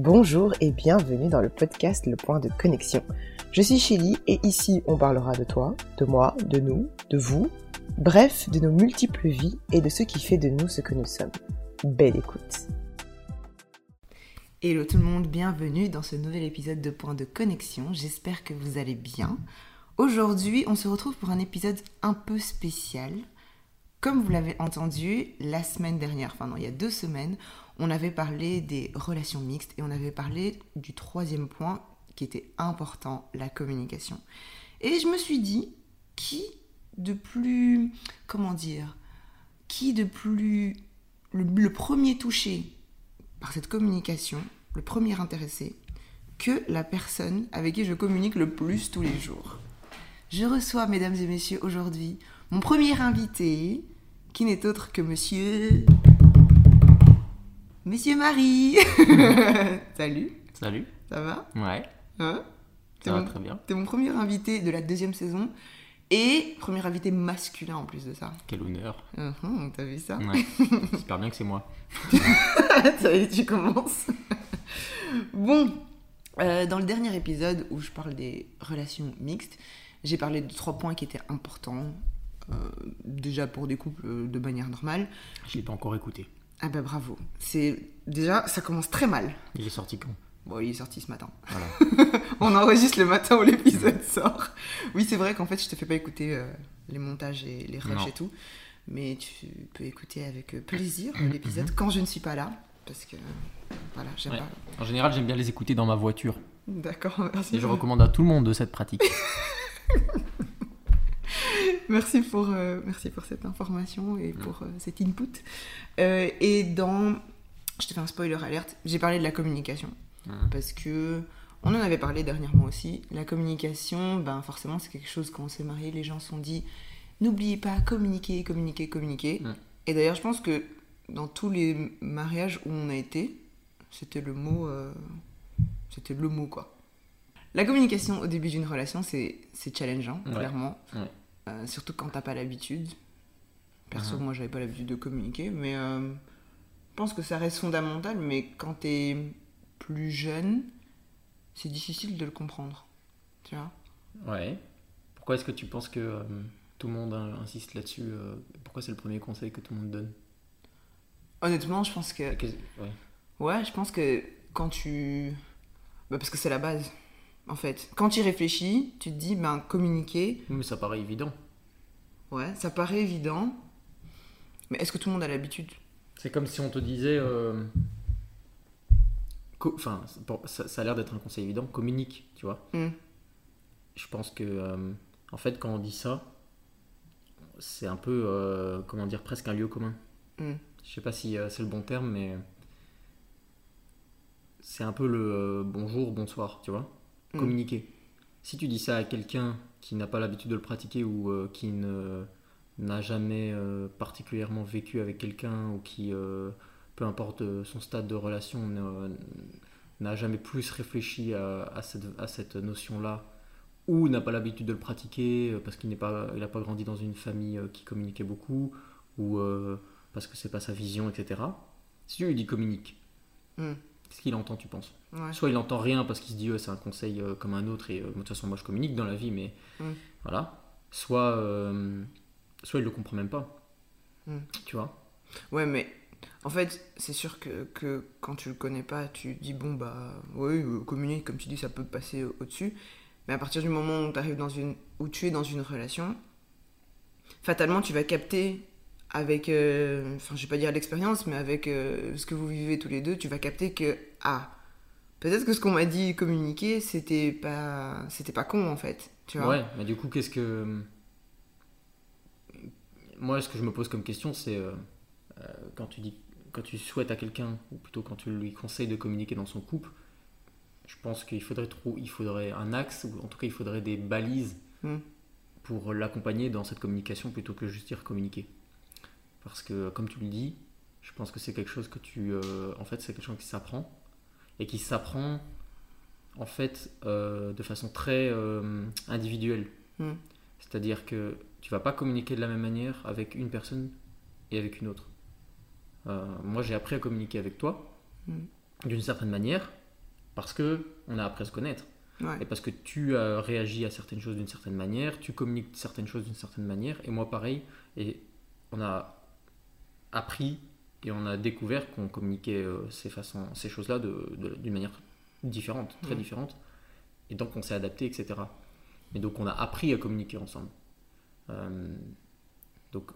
Bonjour et bienvenue dans le podcast Le Point de Connexion. Je suis Chili et ici on parlera de toi, de moi, de nous, de vous, bref, de nos multiples vies et de ce qui fait de nous ce que nous sommes. Belle écoute. Hello tout le monde, bienvenue dans ce nouvel épisode de Point de Connexion. J'espère que vous allez bien. Aujourd'hui, on se retrouve pour un épisode un peu spécial. Comme vous l'avez entendu, la semaine dernière, enfin non, il y a deux semaines, on avait parlé des relations mixtes et on avait parlé du troisième point qui était important, la communication. Et je me suis dit, qui de plus, comment dire, qui de plus, le, premier touché par cette communication, le premier intéressé, que la personne avec qui je communique le plus tous les jours? Je reçois, mesdames et messieurs, aujourd'hui mon premier invité, qui n'est autre que monsieur. Monsieur Marie Salut Salut. Ça va? Ouais, Hein? T'es ça va mon- très bien. T'es mon premier invité de la deuxième saison et premier invité masculin en plus de ça. Quel honneur. Uhum, T'as vu ça? Ouais. J'espère bien que c'est moi. Ça y est, tu commences. bon, euh, dans le dernier épisode où je parle des relations mixtes, j'ai parlé de trois points qui étaient importants. euh, déjà pour des couples euh, de manière normale. Je l'ai pas encore écouté. Ah bah bravo. C'est déjà ça commence très mal. Il est sorti quand? Bon, il est sorti ce matin. Voilà. On enregistre le matin où l'épisode sort. Oui, c'est vrai qu'en fait, je te fais pas écouter euh, les montages et les rushs Non. et tout. Mais tu peux écouter avec euh, plaisir euh, l'épisode quand je ne suis pas là. Parce que, voilà, j'aime Ouais. pas. En général, j'aime bien les écouter dans ma voiture. D'accord, merci. Et je recommande à tout le monde de cette pratique. Merci pour, euh, merci pour cette information et pour euh, cet input. Euh, et dans. Je te fais un spoiler alerte, j'ai parlé de la communication. Mhm. Parce que. On en avait parlé dernièrement aussi. La communication, ben forcément, c'est quelque chose quand on s'est marié, les gens se sont dit n'oubliez pas, communiquer, communiquer, communiquer. Mhm. Et d'ailleurs, je pense que dans tous les mariages où on a été, c'était le mot. euh, c'était le mot, quoi. La communication au début d'une relation, c'est c'est challengeant, Ouais. clairement. Ouais. Euh, surtout quand t'as pas l'habitude. Perso, Mhm. moi, j'avais pas l'habitude de communiquer, mais euh, je pense que ça reste fondamental. Mais quand t'es plus jeune, c'est difficile de le comprendre. Tu vois Ouais. Pourquoi est-ce que tu penses que euh, tout le monde insiste là-dessus Pourquoi c'est le premier conseil que tout le monde donne? Honnêtement, je pense que. Ouais, je pense que quand tu. Bah, parce que c'est la base, en fait. Quand tu y réfléchis, tu te dis, ben, communiquer, Mais ça paraît évident. ouais, ça paraît évident. Mais est-ce que tout le monde a l'habitude? C'est comme si on te disait. euh, Enfin, ça, ça a l'air d'être un conseil évident. Communique, tu vois. Hmm. Je pense que, euh, en fait, quand on dit ça, c'est un peu, euh, comment dire, presque un lieu commun. Hmm. Je sais pas si c'est le bon terme, mais c'est un peu le bonjour, bonsoir, tu vois. Hmm. Communiquer. Si tu dis ça à quelqu'un qui n'a pas l'habitude de le pratiquer ou euh, qui ne n'a jamais euh, particulièrement vécu avec quelqu'un ou qui, euh, peu importe son stade de relation, n'a jamais plus réfléchi à, à cette, à cette notion-là ou n'a pas l'habitude de le pratiquer parce qu'il n'est pas, il n'a pas grandi dans une famille qui communiquait beaucoup ou parce que c'est pas sa vision, etc. Si tu lui dis communique, Hmm. Qu'est-ce qu'il entend, tu penses Ouais. Soit il entend rien parce qu'il se dit c'est un conseil euh, comme un autre et euh, de toute façon moi je communique dans la vie, mais Mm. voilà. Soit, euh, soit il le comprend même pas. Mm. Tu vois? Ouais, mais en fait, c'est sûr que, que quand tu le connais pas, tu dis bon, bah, oui, euh, communique, comme tu dis, ça peut passer au- au-dessus. Mais à partir du moment où, t'arrives dans une, où tu es dans une relation, fatalement, tu vas capter avec, euh, enfin, je vais pas dire l'expérience, mais avec euh, ce que vous vivez tous les deux, tu vas capter que, ah, peut-être que ce qu'on m'a dit communiquer, c'était pas, c'était pas con en fait. Tu vois Ouais, mais du coup, qu'est-ce que. Moi, ce que je me pose comme question, c'est euh, quand tu dis. Quand tu souhaites à quelqu'un, ou plutôt quand tu lui conseilles de communiquer dans son couple, je pense qu'il faudrait trop, il faudrait un axe, ou en tout cas il faudrait des balises Mm. pour l'accompagner dans cette communication plutôt que juste dire communiquer. Parce que comme tu le dis, je pense que c'est quelque chose que tu, euh, en fait, c'est quelque chose qui s'apprend et qui s'apprend en fait euh, de façon très euh, individuelle. Mm. C'est-à-dire que tu vas pas communiquer de la même manière avec une personne et avec une autre. Moi, j'ai appris à communiquer avec toi Mm. d'une certaine manière, Parce que on a appris à se connaître. Ouais. Et parce que tu as réagi à certaines choses d'une certaine manière, tu communiques certaines choses d'une certaine manière, et moi pareil. Et on a appris et on a découvert qu'on communiquait euh, ces, façons, ces choses-là d'une manière différente, très différente. Et donc on s'est adapté, etc. Et donc on a appris à communiquer ensemble. Euh, donc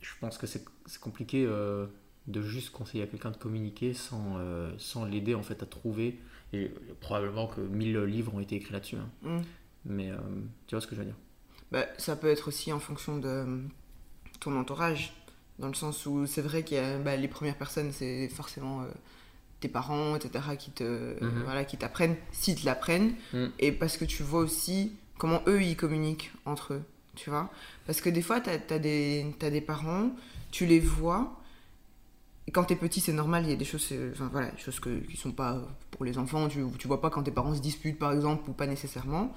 je pense que c'est compliqué euh, de juste conseiller à quelqu'un de communiquer sans, euh, sans l'aider en fait à trouver. Et probablement que 1000 livres ont été écrits là-dessus. hein. Mm. Mais tu vois ce que je veux dire Bah, ça peut être aussi en fonction de ton entourage, dans le sens où c'est vrai qu'il y a bah, les premières personnes, c'est forcément euh, tes parents, etc., qui te Mhm. voilà, qui t'apprennent, s'ils te l'apprennent, Mhm. et parce que tu vois aussi comment eux ils communiquent entre eux, tu vois. Parce que des fois, t'as as des t'as des parents, tu les vois. Et quand t'es petit, c'est normal, il y a des choses, euh, enfin voilà, des choses que, qui sont pas pour les enfants. Tu, tu vois pas quand tes parents se disputent, par exemple, ou pas nécessairement.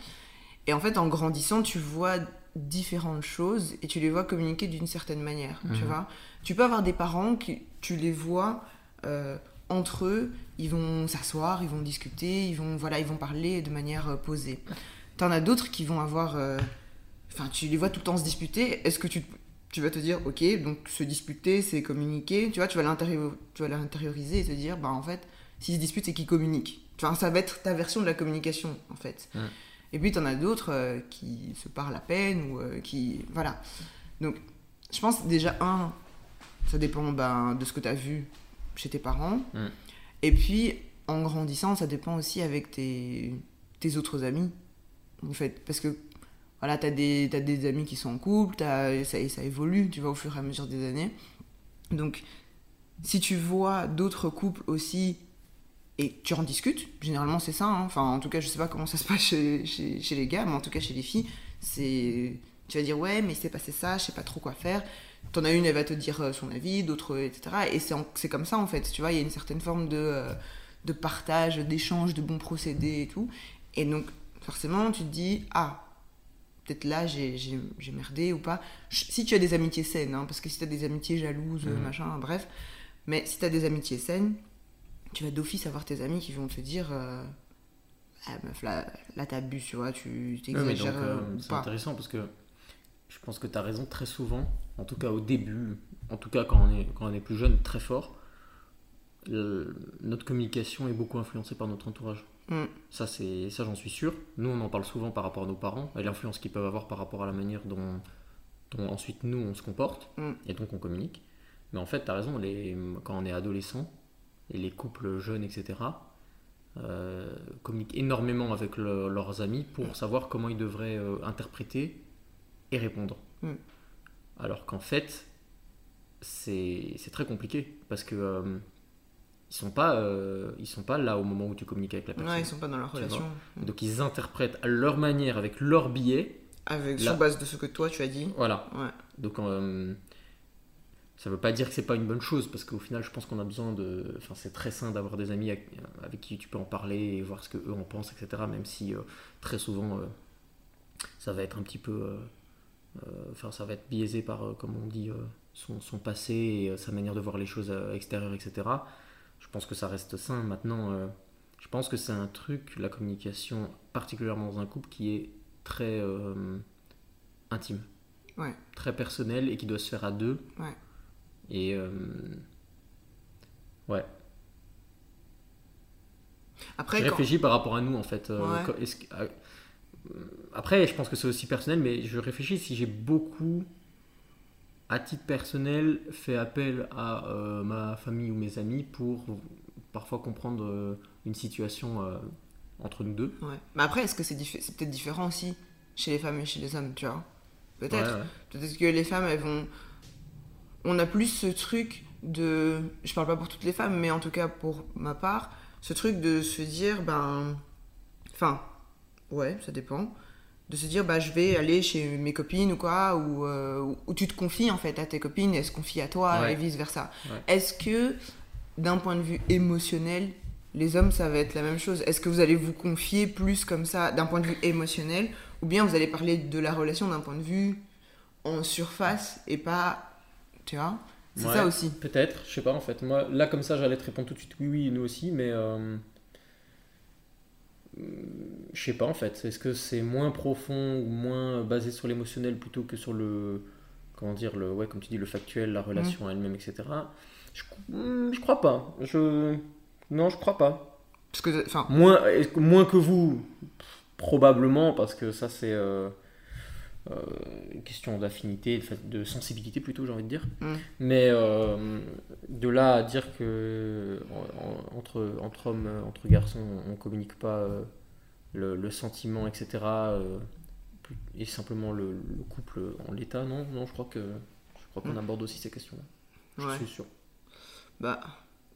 Et en fait, en grandissant, tu vois différentes choses et tu les vois communiquer d'une certaine manière, tu Mhm. vois. Tu peux avoir des parents qui, tu les vois euh, entre eux, ils vont s'asseoir, ils vont discuter, ils vont, voilà, ils vont parler de manière euh, posée. T'en as d'autres qui vont avoir, euh, enfin, tu les vois tout le temps se disputer. Est-ce que tu, tu vas te dire, ok, donc se disputer, c'est communiquer, tu vois, tu vas l'intérioriser et te dire, bah en fait, s'ils se disputent, c'est qu'ils communiquent. Enfin, ça va être ta version de la communication, en fait. Et puis, t'en as d'autres euh, qui se parlent à peine ou euh, qui. Voilà. Donc, je pense déjà, un, ça dépend ben, de ce que tu as vu chez tes parents. Mm. Et puis, en grandissant, ça dépend aussi avec tes, tes autres amis. En fait, parce que voilà, tu as, des t'as des amis qui sont en couple, t'as- ça, ça évolue, tu vois, au fur et à mesure des années. Donc, si tu vois d'autres couples aussi et tu en discutes, généralement c'est ça. hein. Enfin, en tout cas, je sais pas comment ça se passe chez, chez, chez les gars, mais en tout cas chez les filles, c'est. Tu vas dire, ouais, mais il s'est passé ça, je sais pas trop quoi faire. T'en as une, elle va te dire euh, son avis, d'autres, etc. Et c'est c'est comme ça en fait, tu vois, il y a une certaine forme de, euh, de partage, d'échange, de bons procédés et tout. Et donc, forcément, tu te dis, ah, peut-être là j'ai merdé ou pas. Si tu as des amitiés saines, hein, parce que si tu as des amitiés jalouses, Mhm. machin, bref. Mais si tu as des amitiés saines, tu vas d'office avoir tes amis qui vont te dire, euh, ah meuf, là, là t'abuses, tu vois, tu t'exagères euh, euh, c'est intéressant parce que je pense que tu as raison très souvent, en tout cas au début, en tout cas quand on est, quand on est plus jeune, très fort, notre communication est beaucoup influencée par notre entourage. Mm. Ça, c'est, ça j'en suis sûr. Nous, on en parle souvent par rapport à nos parents et l'influence qu'ils peuvent avoir par rapport à la manière dont, dont ensuite nous on se comporte Mm. et donc on communique. Mais en fait, tu as raison, les, quand on est adolescent et les couples jeunes, etc., euh, communiquent énormément avec le- leurs amis pour savoir comment ils devraient euh, interpréter et répondre. Mm. Alors qu'en fait, c'est très compliqué parce que euh, ils sont pas euh, ils sont pas là au moment où tu communiques avec la personne. Ouais, ils sont pas dans leur relation. Donc ils interprètent à leur manière avec leur billet. Avec, sur base de ce que toi tu as dit. Voilà. Ouais. Donc ça veut pas dire que c'est pas une bonne chose parce qu'au final je pense qu'on a besoin de enfin c'est très sain d'avoir des amis avec, qui tu peux en parler et voir ce que eux en pensent etc même si euh, très souvent euh, ça va être un petit peu euh, enfin ça va être biaisé par comme on dit son, son passé et sa manière de voir les choses extérieures etc je pense que ça reste sain maintenant je pense que c'est un truc la communication particulièrement dans un couple qui est très intime Ouais. très personnel et qui doit se faire à deux Ouais. Et euh, ouais Après, je quand... réfléchis par rapport à nous en fait euh, Ouais. euh, après je pense que c'est aussi personnel mais je réfléchis si j'ai beaucoup à titre personnel fait appel à euh, ma famille ou mes amis pour parfois comprendre une situation entre nous deux Ouais. Mais après, est-ce que c'est c'est peut-être différent aussi chez les femmes et chez les hommes, tu vois? Peut-être. Ouais. Peut-être que les femmes, elles vont. On a plus ce truc de. Je parle pas pour toutes les femmes, mais en tout cas pour ma part, ce truc de se dire, ben. Enfin, ouais, ça dépend. De se dire, bah, je vais aller chez mes copines ou quoi, ou, euh, ou tu te confies en fait à tes copines, elles se confient à toi Ouais. et vice versa. Ouais. Est-ce que, d'un point de vue émotionnel, les hommes, ça va être la même chose? Est-ce que vous allez vous confier plus comme ça, d'un point de vue émotionnel, ou bien vous allez parler de la relation d'un point de vue en surface et pas. Tu vois C'est Ouais. ça aussi. Peut-être, je sais pas en fait. Moi, là comme ça, j'allais te répondre tout de suite oui, oui, nous aussi, mais euh, je sais pas en fait. Est-ce que c'est moins profond ou moins basé sur l'émotionnel plutôt que sur le. Comment dire le, Ouais, comme tu dis, le factuel, la relation elle-même, etc. Je, hmm, je crois pas. Je. Non, je crois pas. Parce que, enfin, Moins, moins que vous, probablement, parce que ça c'est euh, euh, une question d'affinité, de, sensibilité plutôt, j'ai envie de dire. Mm. Mais euh, de là à dire que en- en- entre, entre hommes, euh, entre garçons, on communique pas euh, le, le sentiment, etc. euh, et simplement le, le couple en l'état, non, non, je crois que je crois qu'on Mm. aborde aussi ces questions-là. Je ouais. suis sûr. Bah,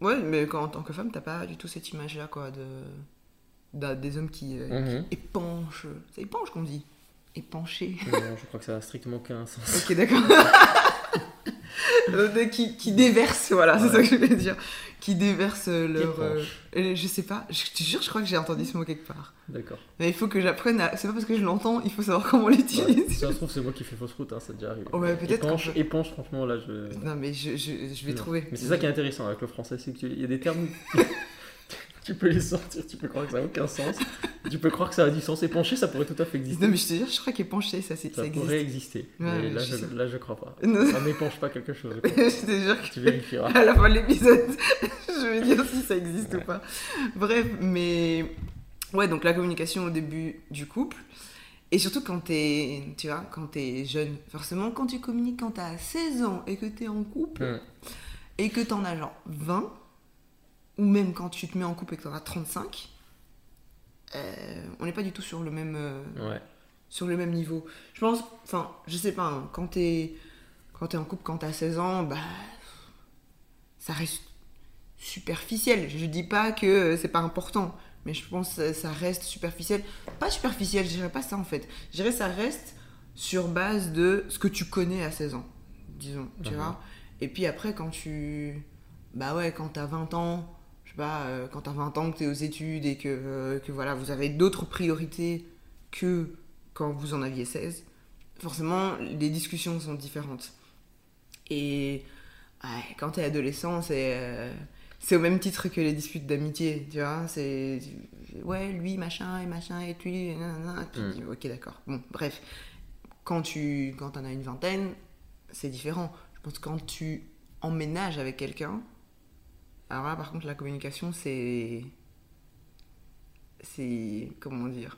ouais, mais quand, en tant que femme, t'as pas du tout cette image-là, quoi, de, des hommes qui euh, Mhm. épanchent. C'est épanche qu'on dit Épancher. Non, je crois que ça a strictement aucun sens. ok, d'accord. Euh, qui, qui déversent, voilà, c'est ça que je voulais dire. Qui déversent leur. Épanche. euh, euh, je sais pas, je te jure, je crois que j'ai entendu ce mot quelque part. D'accord. Mais il faut que j'apprenne à. C'est pas parce que je l'entends, il faut savoir comment on Ouais, si ça se trouve, c'est moi qui fais fausse route, hein, ça déjà arrivé. Ouais, peut-être Épanche, peut- épanche, franchement, là, je. Non, mais je, je, je vais Non. trouver. Mais c'est ça qui est intéressant avec le français, c'est qu'il y a des termes. tu peux les sortir, tu peux croire que ça n'a aucun sens. Tu peux croire que ça a du sens. Épancher, ça pourrait tout à fait exister. Non, mais je te jure, je crois qu'épancher, ça, c'est- ça ça existe. pourrait exister. Ouais, mais là, je je, là, je crois pas. Non. Ça n'épanche pas quelque chose. je te jure que Tu vérifieras. à la fin de l'épisode, je vais dire si ça existe ou pas. Bref, mais ouais, donc la communication au début du couple. Et surtout quand t'es, tu vois, quand t'es jeune. Forcément, quand tu communiques quand t'as 16 ans et que t'es en couple et que t'en as genre 20, ou même quand tu te mets en couple et que t'en as 35, euh, on n'est pas du tout sur le même, euh, Ouais. sur le même niveau. Je pense, enfin, je sais pas, hein, quand t'es quand t'es en couple, quand t'as 16 ans, bah, ça reste superficiel. Je dis pas que euh, c'est pas important, mais je pense que ça reste superficiel. Pas superficiel, je dirais pas ça en fait. Je dirais ça reste sur base de ce que tu connais à 16 ans, disons, tu Mhm. vois. Et puis après, quand tu. Bah ouais, quand t'as 20 ans, pas, euh, quand t'as 20 ans, que t'es aux études et que, euh, que voilà, vous avez d'autres priorités que quand vous en aviez 16, forcément, les discussions sont différentes. Et ouais, quand t'es adolescent, c'est. euh, c'est au même titre que les disputes d'amitié, tu vois. C'est. Ouais, lui, machin, et machin, et lui, et nanana. Puis, Mm. ok, d'accord. Bon, bref. Quand tu quand t'en as une vingtaine, c'est différent. Je pense que quand tu emménages avec quelqu'un, alors là, par contre, la communication, c'est. C'est. Comment dire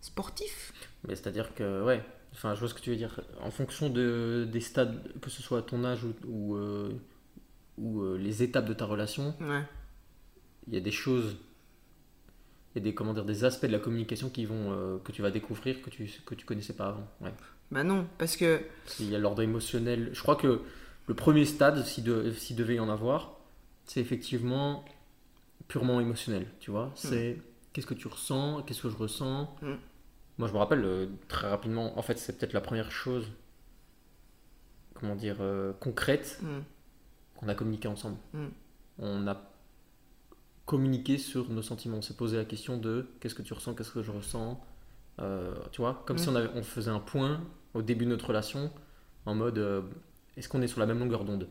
Sportif Mais c'est-à-dire que, ouais, enfin, je vois ce que tu veux dire. En fonction de, des stades, que ce soit ton âge ou, ou, euh, ou, euh, les étapes de ta relation, Ouais. il y a des choses, il y a des, comment dire, des aspects de la communication qui vont, euh, que tu vas découvrir que tu, que tu connaissais pas avant. Ouais. Bah non, parce que. Il y a l'ordre émotionnel. Je crois que le premier stade, s'il de, s'il devait y en avoir, c'est effectivement purement émotionnel, tu vois. C'est qu'est-ce que tu ressens, qu'est-ce que je ressens. Mm. Moi, je me rappelle euh, très rapidement, en fait, c'est peut-être la première chose, comment dire, euh, concrète hmm, qu'on a communiqué ensemble. Mm. On a communiqué sur nos sentiments. On s'est posé la question de qu'est-ce que tu ressens, qu'est-ce que je ressens. Euh, tu vois, comme Mm. si on, avait- on faisait un point au début de notre relation en mode est-ce qu'on est sur la même longueur d'onde?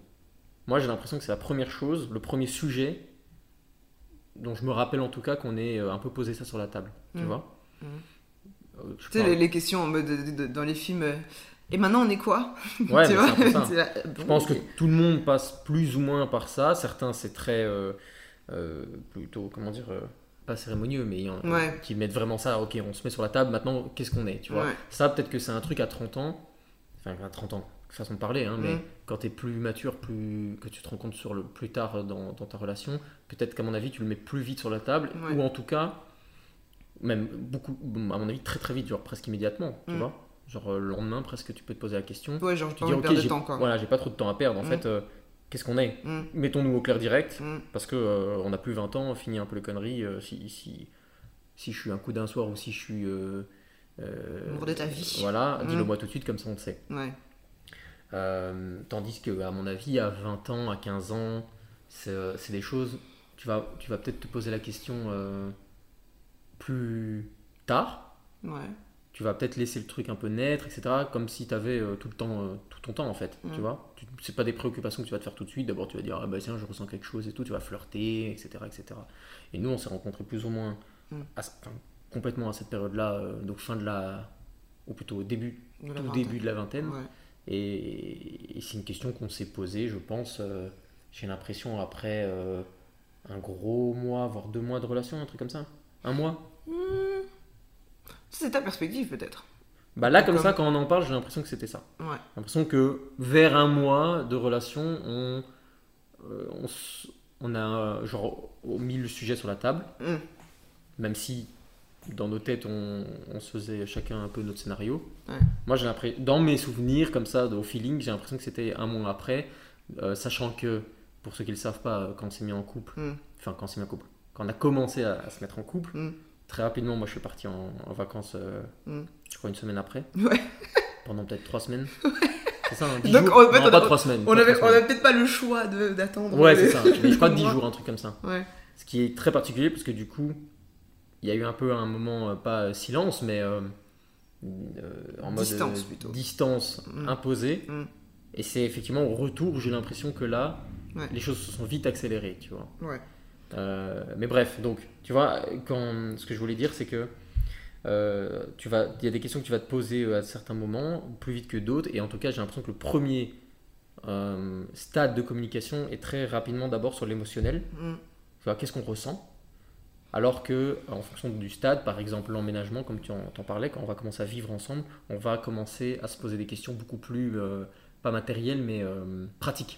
Moi, j'ai l'impression que c'est la première chose, le premier sujet dont je me rappelle en tout cas qu'on ait euh, un peu posé ça sur la table. Tu Mm. vois Mm. Euh, Tu sais, les, les questions en mode de- de- dans les films. euh, Et maintenant, on est quoi Ouais, Tu vois ça. Je pense que tout le monde passe plus ou moins par ça. Certains, c'est très. euh, plutôt, comment dire. pas cérémonieux, mais en- Ouais. qui mettent vraiment ça. Ok, on se met sur la table, maintenant, qu'est-ce qu'on est tu vois Ouais. Ça, peut-être que c'est un truc à 30 ans. Enfin, à 30 ans, façon de parler, hein, mais Mm. quand tu es plus mature, plus, que tu te rends compte sur le, plus tard dans, dans ta relation, peut-être qu'à mon avis, tu le mets plus vite sur la table, Ouais. ou en tout cas, même beaucoup, à mon avis, très très vite, genre presque immédiatement, tu Mm. vois Genre euh, le lendemain, presque, tu peux te poser la question. Ouais, genre, Tu pas dis, ok, j'ai voilà, j'ai pas trop de temps à perdre. En Mm. fait, euh, qu'est-ce qu'on est? Mettons-nous au clair direct, parce que euh, on a plus 20 ans, on finit un peu les conneries. euh, si, si, si je suis un coup d'un soir ou si je suis. Amour de ta vie. Voilà, dis-le moi tout de suite, comme ça on le sait. Ouais. Euh, tandis que, à mon avis, à 20 ans, à 15 ans, c'est euh, c'est des choses. Tu vas, tu vas peut-être te poser la question euh, plus tard. Ouais. Tu vas peut-être laisser le truc un peu naître, etc. Comme si tu avais tout le temps, tout ton temps en fait. Mm. Tu vois Tu- C'est pas des préoccupations que tu vas te faire tout de suite. D'abord, tu vas dire, ah bah tiens, je ressens quelque chose et tout. Tu vas flirter, etc. etc. Et nous, on s'est rencontrés plus ou moins Mm. à ce- enfin, complètement à cette période-là, donc fin de la, ou plutôt au début, De tout vingtaine. début de la vingtaine. Et, et c'est une question qu'on s'est posée, je pense, euh, j'ai l'impression après euh, un gros mois, voire deux mois de relation, un truc comme ça. Un mois C'est ta perspective peut-être. Bah là, comme Comme- ça, quand on en parle, j'ai l'impression que c'était ça. Ouais. J'ai l'impression que vers un mois de relation, on, euh, on, a genre mis le sujet sur la table, Mm. même si dans nos têtes on, on se faisait chacun un peu notre scénario. Ouais. Moi, j'ai l'impression, dans mes souvenirs comme ça, au feeling, j'ai l'impression que c'était un mois après, euh, sachant que pour ceux qui ne le savent pas, quand on s'est mis en couple, Mm. enfin quand on s'est mis en couple, quand on a commencé à, à se mettre en couple, Mm. très rapidement, moi je suis parti en, en vacances, euh, Mm. je crois une semaine après, Ouais. pendant peut-être trois semaines. C'est ça, hein, Donc, jours? en fait, Non, on pas a- trois semaines. On pas avait, trois on semaines. avait peut-être pas le choix d'attendre. Ouais, c'est ça. Je crois 10 mois. jours, un truc comme ça. Ouais. Ce qui est très particulier parce que du coup, il y a eu un peu un moment, euh, pas silence, mais euh, euh, en mode Distance, euh, plutôt. distance Mm. imposée. Mm. Et c'est effectivement au retour, j'ai l'impression que là, Ouais. les choses se sont vite accélérées, tu vois. Ouais. Euh, mais bref, donc, tu vois, quand, ce que je voulais dire, c'est que euh, tu vas, il y a des questions que tu vas te poser euh, à certains moments, plus vite que d'autres, et en tout cas, j'ai l'impression que le premier euh, stade de communication est très rapidement d'abord sur l'émotionnel. Mm. Tu vois, qu'est-ce qu'on ressent? Alors que, en fonction du stade, par exemple l'emménagement, comme tu en, parlais, quand on va commencer à vivre ensemble, on va commencer à se poser des questions beaucoup plus, euh, pas matérielles, mais euh, pratiques.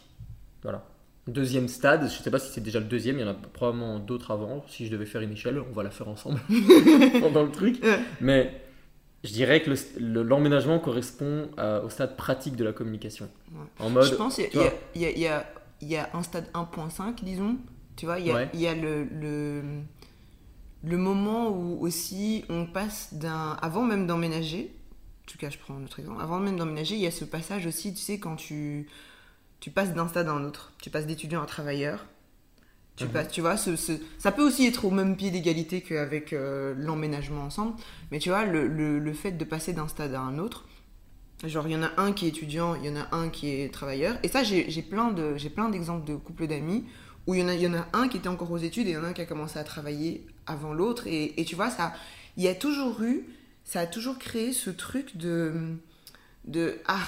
Voilà. Deuxième stade, je ne sais pas si c'est déjà le deuxième, il y en a probablement d'autres avant. Si je devais faire une échelle, on va la faire ensemble pendant le truc. Mais je dirais que le- le- l'emménagement correspond à- au stade pratique de la communication. Ouais. En mode, Je pense qu'il y, a- y y, y un stade 1.5, disons. Tu vois, il y a, Ouais. il y a le, le, le moment où aussi on passe d'un. Avant même d'emménager, en tout cas, je prends un autre exemple. Avant même d'emménager, il y a ce passage aussi, tu sais, quand tu, tu passes d'un stade à un autre. Tu passes d'étudiant à travailleur. Tu, Mhm. passes, tu vois, ce, ce- ça peut aussi être au même pied d'égalité qu'avec euh, l'emménagement ensemble. Mais tu vois, le, le, le fait de passer d'un stade à un autre, genre il y en a un qui est étudiant, il y en a un qui est travailleur. Et ça, j'ai j'ai plein de- j'ai plein d'exemples de couples d'amis où il y, en a, il y en a un qui était encore aux études et il y en a un qui a commencé à travailler avant l'autre. Et, et tu vois, ça, il y a toujours eu, ça a toujours créé ce truc de, de ah,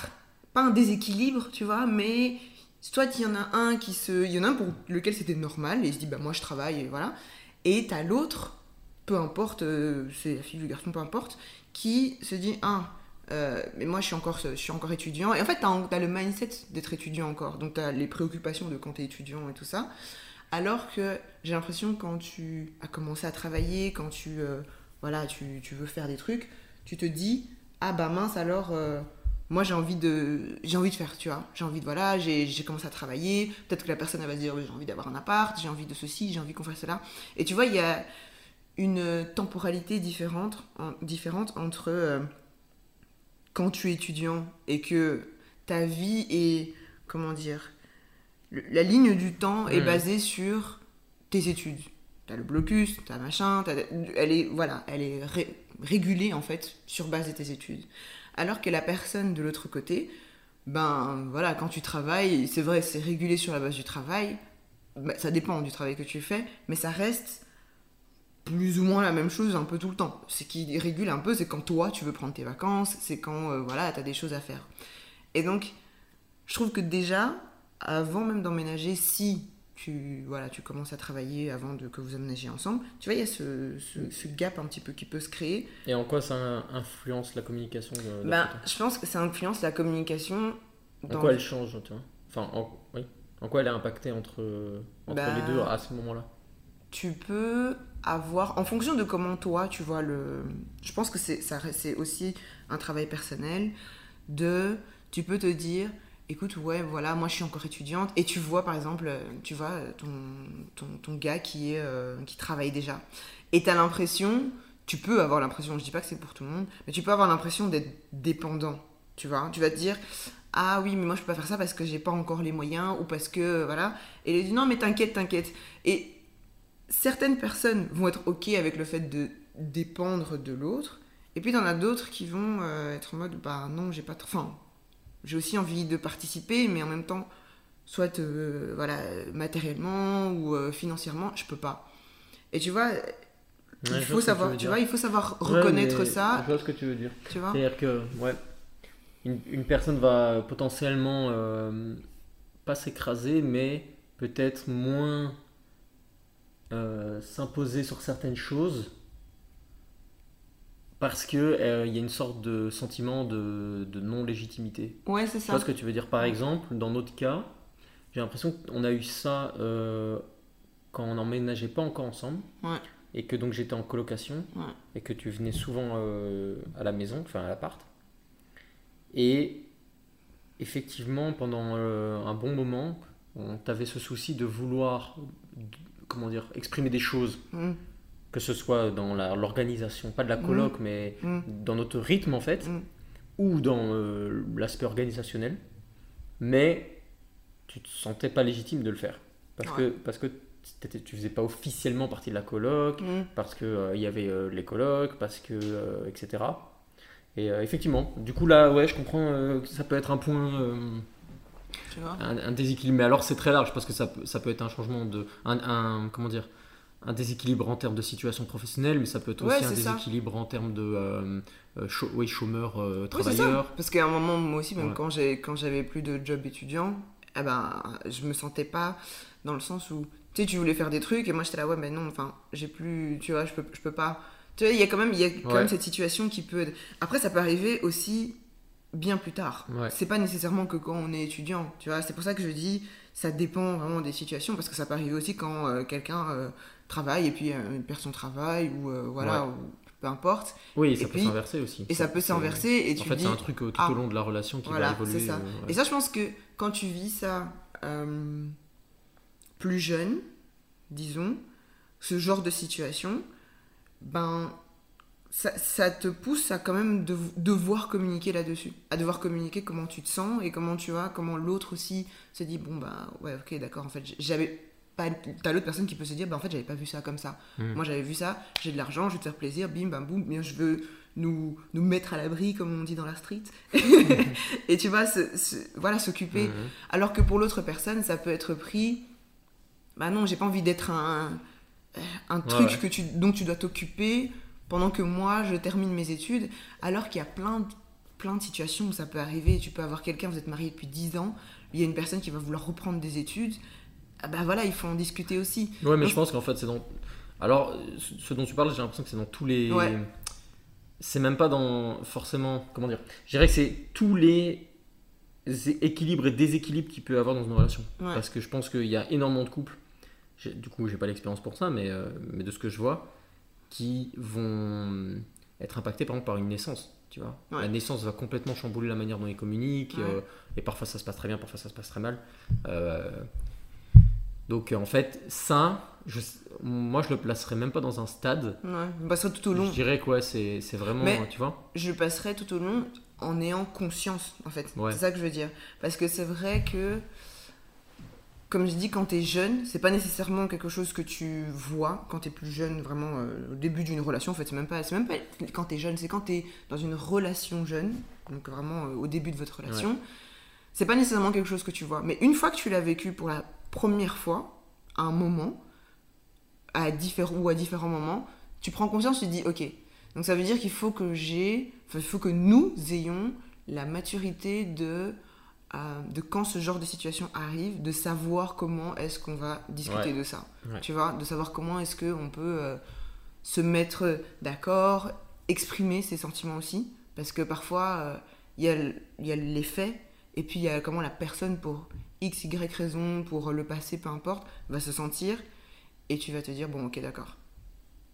pas un déséquilibre, tu vois, mais soit il y en a un qui se, il y en a un pour lequel c'était normal et il se dit bah moi je travaille et voilà, et t'as l'autre, peu importe, euh, c'est la fille le garçon, peu importe, qui se dit ah euh, mais moi je suis encore je suis encore étudiant. Et en fait t'as as le mindset d'être étudiant encore. Donc t'as les préoccupations de quand t'es étudiant et tout ça alors que j'ai l'impression quand tu as commencé à travailler quand tu euh, voilà tu, veux faire des trucs tu te dis ah bah mince alors euh, moi j'ai envie de envie de faire tu vois. J'ai envie de voilà j'ai commencé à travailler. Peut-être que la personne va se dire j'ai envie d'avoir un appart j'ai envie de ceci j'ai envie qu'on fasse cela et tu vois il y a une temporalité différente en- différente entre euh, quand tu es étudiant et que ta vie est comment dire le- la ligne du temps est Mhm. basée sur tes études t'as le blocus t'as machin t'as- elle est voilà elle est ré- régulée en fait sur base de tes études alors que la personne de l'autre côté ben voilà quand tu travailles c'est vrai c'est régulé sur la base du travail Ben, ça dépend du travail que tu fais mais ça reste plus ou moins la même chose un peu tout le temps. Ce qui régule un peu, c'est quand toi tu veux prendre tes vacances, c'est quand euh, voilà, tu as des choses à faire. Et donc, je trouve que déjà, avant même d'emménager, si tu, voilà, tu commences à travailler avant de, que vous emménagiez ensemble, tu vois, il y a ce, ce- ce gap un petit peu qui peut se créer. Et en quoi ça influence la communication de, Ben, côté je pense que ça influence la communication. En quoi elle change, tu vois? Enfin, en, oui. En quoi elle est impactée entre, entre Bah, les deux à ce moment-là? tu peux avoir, en fonction de comment toi tu vois le. Je pense que c'est aussi un travail personnel de. Tu peux te dire, écoute, ouais, voilà, moi je suis encore étudiante, et tu vois par exemple, euh, tu vois ton, ton, ton gars qui, est, euh, qui travaille déjà. Et tu as l'impression, tu peux avoir l'impression, je dis pas que c'est pour tout le monde, mais tu peux avoir l'impression d'être dépendant. Tu vois, tu vas te dire, ah oui, mais moi je peux pas faire ça parce que j'ai pas encore les moyens, ou parce que voilà. Et il dit, non, mais t'inquiète, t'inquiète. Et certaines personnes vont être ok avec le fait de dépendre de l'autre, et puis t'en as d'autres qui vont euh, être en mode bah non, j'ai pas trop. Enfin, j'ai aussi envie de participer, mais en même temps, soit euh, voilà, matériellement ou euh, financièrement, je peux pas. Et tu vois, Ouais, il faut tu savoir, tu vois, il faut savoir reconnaître ça, Je vois ce que tu veux dire. tu vois. C'est-à-dire que, ouais, une, une personne va potentiellement euh, pas s'écraser, mais peut-être moins euh, s'imposer sur certaines choses parce que euh, y a une sorte de sentiment de, de non-légitimité. Ouais, c'est Tu ça. vois ce que tu veux dire Par exemple, dans notre cas, j'ai l'impression qu'on a eu ça euh, quand on n'emménageait pas encore ensemble. Ouais. Et que donc j'étais en colocation. Ouais. Et que tu venais souvent euh, à la maison, enfin à l'appart. Et effectivement, pendant euh, un bon moment, on t'avait ce souci de vouloir, comment dire, exprimer des choses. Mm, Que ce soit dans l'organisation, pas de la coloc, mais mm, dans notre rythme en fait, Mm. ou dans euh, l'aspect organisationnel, mais tu te sentais pas légitime de le faire. Parce que, parce que tu faisais pas officiellement partie de la coloc, mm. parce que euh, y avait euh, les colocs, parce que, etc. Et euh, effectivement, du coup là, ouais, je comprends que ça peut être un point, Tu vois. un, un déséquilibre, mais alors c'est très large, parce que ça, peut- ça peut être un changement de, un, un- comment dire, un déséquilibre en termes de situation professionnelle, mais ça peut être Ouais, aussi un ça. déséquilibre en termes de, euh, euh, chau- oui, chômeur, euh, Oui, travailleur. Parce qu'à un moment, moi aussi, même Ouais. quand j'avais plus de job étudiant, eh ben, je me sentais pas dans le sens où tu sais, tu voulais faire des trucs et moi j'étais là, ouais, mais non, enfin, j'ai plus, tu vois, je peux, je peux pas. Tu vois, il y a quand même, y a quand Ouais. même cette situation qui peut. être- Après, ça peut arriver aussi bien plus tard. C'est pas nécessairement que quand on est étudiant, tu vois. C'est pour ça que je dis, ça dépend vraiment des situations parce que ça peut arriver aussi quand euh, quelqu'un travaille et puis euh, perd son travail ou euh, voilà, Ouais. ou peu importe. Oui, Et ça peut puis- s'inverser aussi. Et ça peut s'inverser et En tu fait, dis. c'est un truc euh, tout ah, au long de la relation qui Voilà, va évoluer. c'est ça. ouais. Et ça, je pense que quand tu vis ça plus jeune, disons, ce genre de situation, ben, ça, ça te pousse à quand même de, devoir communiquer là-dessus. À devoir communiquer comment tu te sens et comment tu vois, comment l'autre aussi se dit, bon, bah, ouais, ok, d'accord, en fait, j'avais. T'as l'autre personne qui peut se dire, bah, en fait, j'avais pas vu ça comme ça. Mm. Moi, j'avais vu ça, j'ai de l'argent, je veux te faire plaisir, bim, bam, boum, bien, je veux nous, nous mettre à l'abri, comme on dit dans la street. et tu vois, se- se- voilà, s'occuper. Mhm. Alors que pour l'autre personne, ça peut être pris. Bah non, j'ai pas envie d'être un, un truc ouais. Que tu, dont tu dois t'occuper pendant que moi je termine mes études. Alors qu'il y a plein de, plein de situations où ça peut arriver. Tu peux avoir quelqu'un, vous êtes marié depuis 10 ans, il y a une personne qui va vouloir reprendre des études. Ah bah voilà, il faut en discuter aussi. Ouais, mais Donc- je pense qu'en fait, c'est dans. Alors, ce dont tu parles, j'ai l'impression que c'est dans tous les. Ouais. C'est même pas dans. Forcément. Comment dire Je dirais que c'est tous les équilibres et déséquilibres qu'il peut y avoir dans une relation. Ouais. Parce que je pense qu'il y a énormément de couples. Du coup, j'ai pas l'expérience pour ça, mais, euh, mais de ce que je vois, qui vont être impactés par exemple par une naissance. Tu vois Ouais. La naissance va complètement chambouler la manière dont ils communiquent. Euh, et parfois ça se passe très bien, parfois ça se passe très mal. Euh, donc en fait, ça, je, moi je le placerais même pas dans un stade. Ouais, on passera tout au long. Je dirais que ouais, c'est vraiment, Mais- tu vois. je passerai tout au long en ayant conscience, en fait. Ouais. C'est ça que je veux dire. Parce que c'est vrai que, comme je dis, quand t'es jeune, c'est pas nécessairement quelque chose que tu vois quand t'es plus jeune, vraiment euh, au début d'une relation. En fait, c'est même pas, c'est même pas quand t'es jeune, c'est quand t'es dans une relation jeune, donc vraiment euh, au début de votre relation. C'est pas nécessairement quelque chose que tu vois. Mais une fois que tu l'as vécu pour la première fois, à un moment, à différents ou à différents moments, tu prends conscience, tu te dis, ok, donc ça veut dire qu'il faut que j'ai, enfin, il faut que nous ayons la maturité de, euh, de quand ce genre de situation arrive, de savoir comment est-ce qu'on va discuter Ouais. de ça. Ouais. Tu vois, de savoir comment est-ce qu'on peut euh, se mettre d'accord, exprimer ses sentiments aussi, parce que parfois euh, il y, a, y a les faits et puis il y a comment la personne pour x, y raison, pour le passé, peu importe, va se sentir et tu vas te dire bon ok d'accord.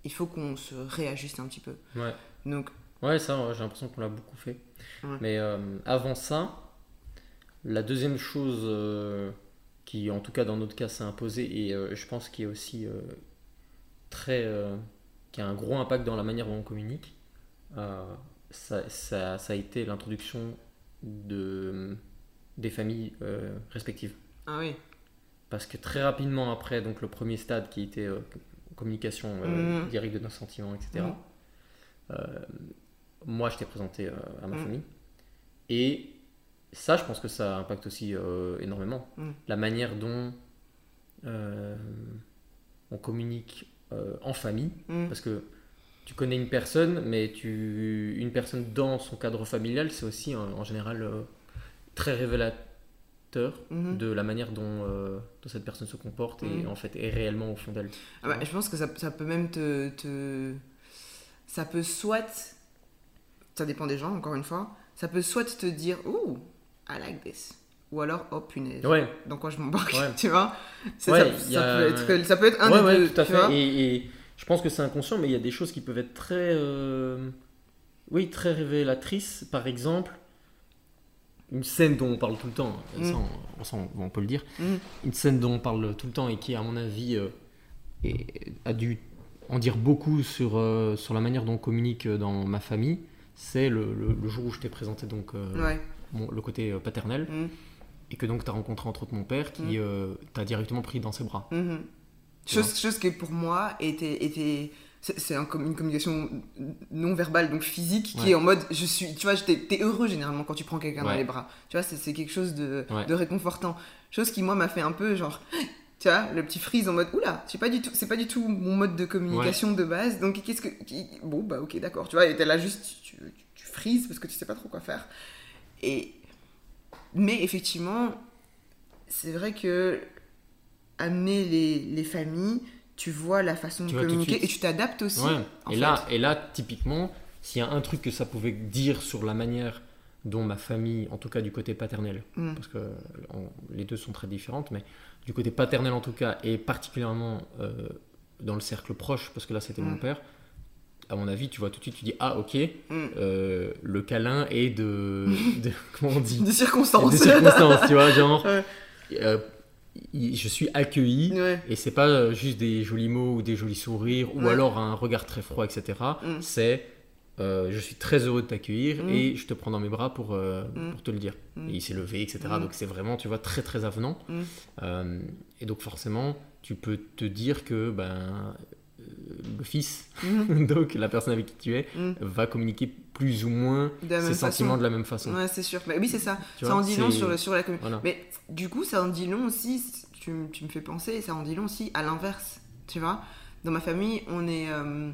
Il faut qu'on se réajuste un petit peu. Ouais. Donc Ouais, ça, j'ai l'impression qu'on l'a beaucoup fait. Ouais. Mais euh, avant ça, la deuxième chose euh, qui, en tout cas dans notre cas, s'est imposée et euh, je pense qui est aussi très. qui a un gros impact dans la manière dont on communique, ça, ça- ça a été l'introduction de, des familles euh, respectives. ah oui. Parce que très rapidement après, donc le premier stade qui était euh, communication euh, Mhm. directe de nos sentiments, etc. Mhm. moi, je t'ai présenté à ma Mhm. famille. Et ça, je pense que ça impacte aussi énormément. La manière dont on communique en famille, parce que tu connais une personne, mais tu, une personne dans son cadre familial, c'est aussi en, général très révélateur Mhm. de la manière dont, euh, dont cette personne se comporte et Mm. en fait est réellement au fond d'elle. Ah bah, je pense que ça, ça peut même te, te- Ça peut soit. Ça dépend des gens, encore une fois. Ça peut soit te dire Ouh, I like this. Ou alors, oh punaise. Ouais, Dans quoi je m'embarque Ouais. Tu vois? Ouais, ça, peut être, ça peut être un des deux. tout à tu vois? Fait. Et, et je pense que c'est inconscient, mais il y a des choses qui peuvent être très, euh, oui, très révélatrices. Par exemple, une scène dont on parle tout le temps, Mm. ça, on, ça, on- on peut le dire, Mm. une scène dont on parle tout le temps et qui, à mon avis, euh, est- a dû en dire beaucoup sur, euh, sur la manière dont on communique dans ma famille, c'est le, le- le jour où je t'ai présenté donc, euh, Ouais. mon- le côté euh, paternel, Mm. et que donc tu as rencontré entre autres mon père qui Mm. euh, t'a directement pris dans ses bras. Mhm. Tu Chose, chose qui pour moi était, était c'est un une communication non verbale donc physique qui Ouais. est en mode je suis tu vois t'es t'es heureux généralement quand tu prends quelqu'un dans les bras. Tu vois c'est quelque chose de, Ouais. de réconfortant. Chose qui moi m'a fait un peu genre tu vois le petit freeze en mode oula c'est pas du tout c'est pas du tout mon mode de communication de base donc qu'est-ce que qui- bon bah ok d'accord tu vois et t'es là juste tu, tu, tu frises parce que tu sais pas trop quoi faire. Et mais effectivement c'est vrai que amener les, les familles, tu vois la façon Tu de de communiquer et tu t'adaptes aussi. Ouais. Et, fait. là, et là, typiquement, s'il y a un truc que ça pouvait dire sur la manière dont ma famille, en tout cas du côté paternel, Mm. parce que on- les deux sont très différentes, mais du côté paternel en tout cas, et particulièrement euh, dans le cercle proche, parce que là c'était mon Mm. père, à mon avis, tu vois tout de suite, tu dis ah ok, Mm. euh, le câlin est de, de- comment on dit, Des circonstances. des circonstances, tu vois, genre, Ouais. euh, je suis accueilli. Ouais. Et c'est pas euh, juste des jolis mots ou des jolis sourires ou alors un regard très froid, etc. Mm. C'est euh, je suis très heureux de t'accueillir Mm. et je te prends dans mes bras pour, euh, Mm. pour te le dire. Et il s'est levé, etc. Donc c'est vraiment, tu vois, très très avenant. Euh, et donc forcément, tu peux te dire que ben, le fils, Mhm. donc la personne avec qui tu es, Mm. va communiquer plus ou moins ses sentiments de la même façon. Ouais, c'est sûr. Bah oui, c'est ça. Tu ça vois, en dit long sur, sur la communication. Voilà. Mais du coup, ça en dit long aussi, tu, tu me fais penser, ça en dit long aussi à l'inverse. Tu vois Dans ma famille, on est. euh,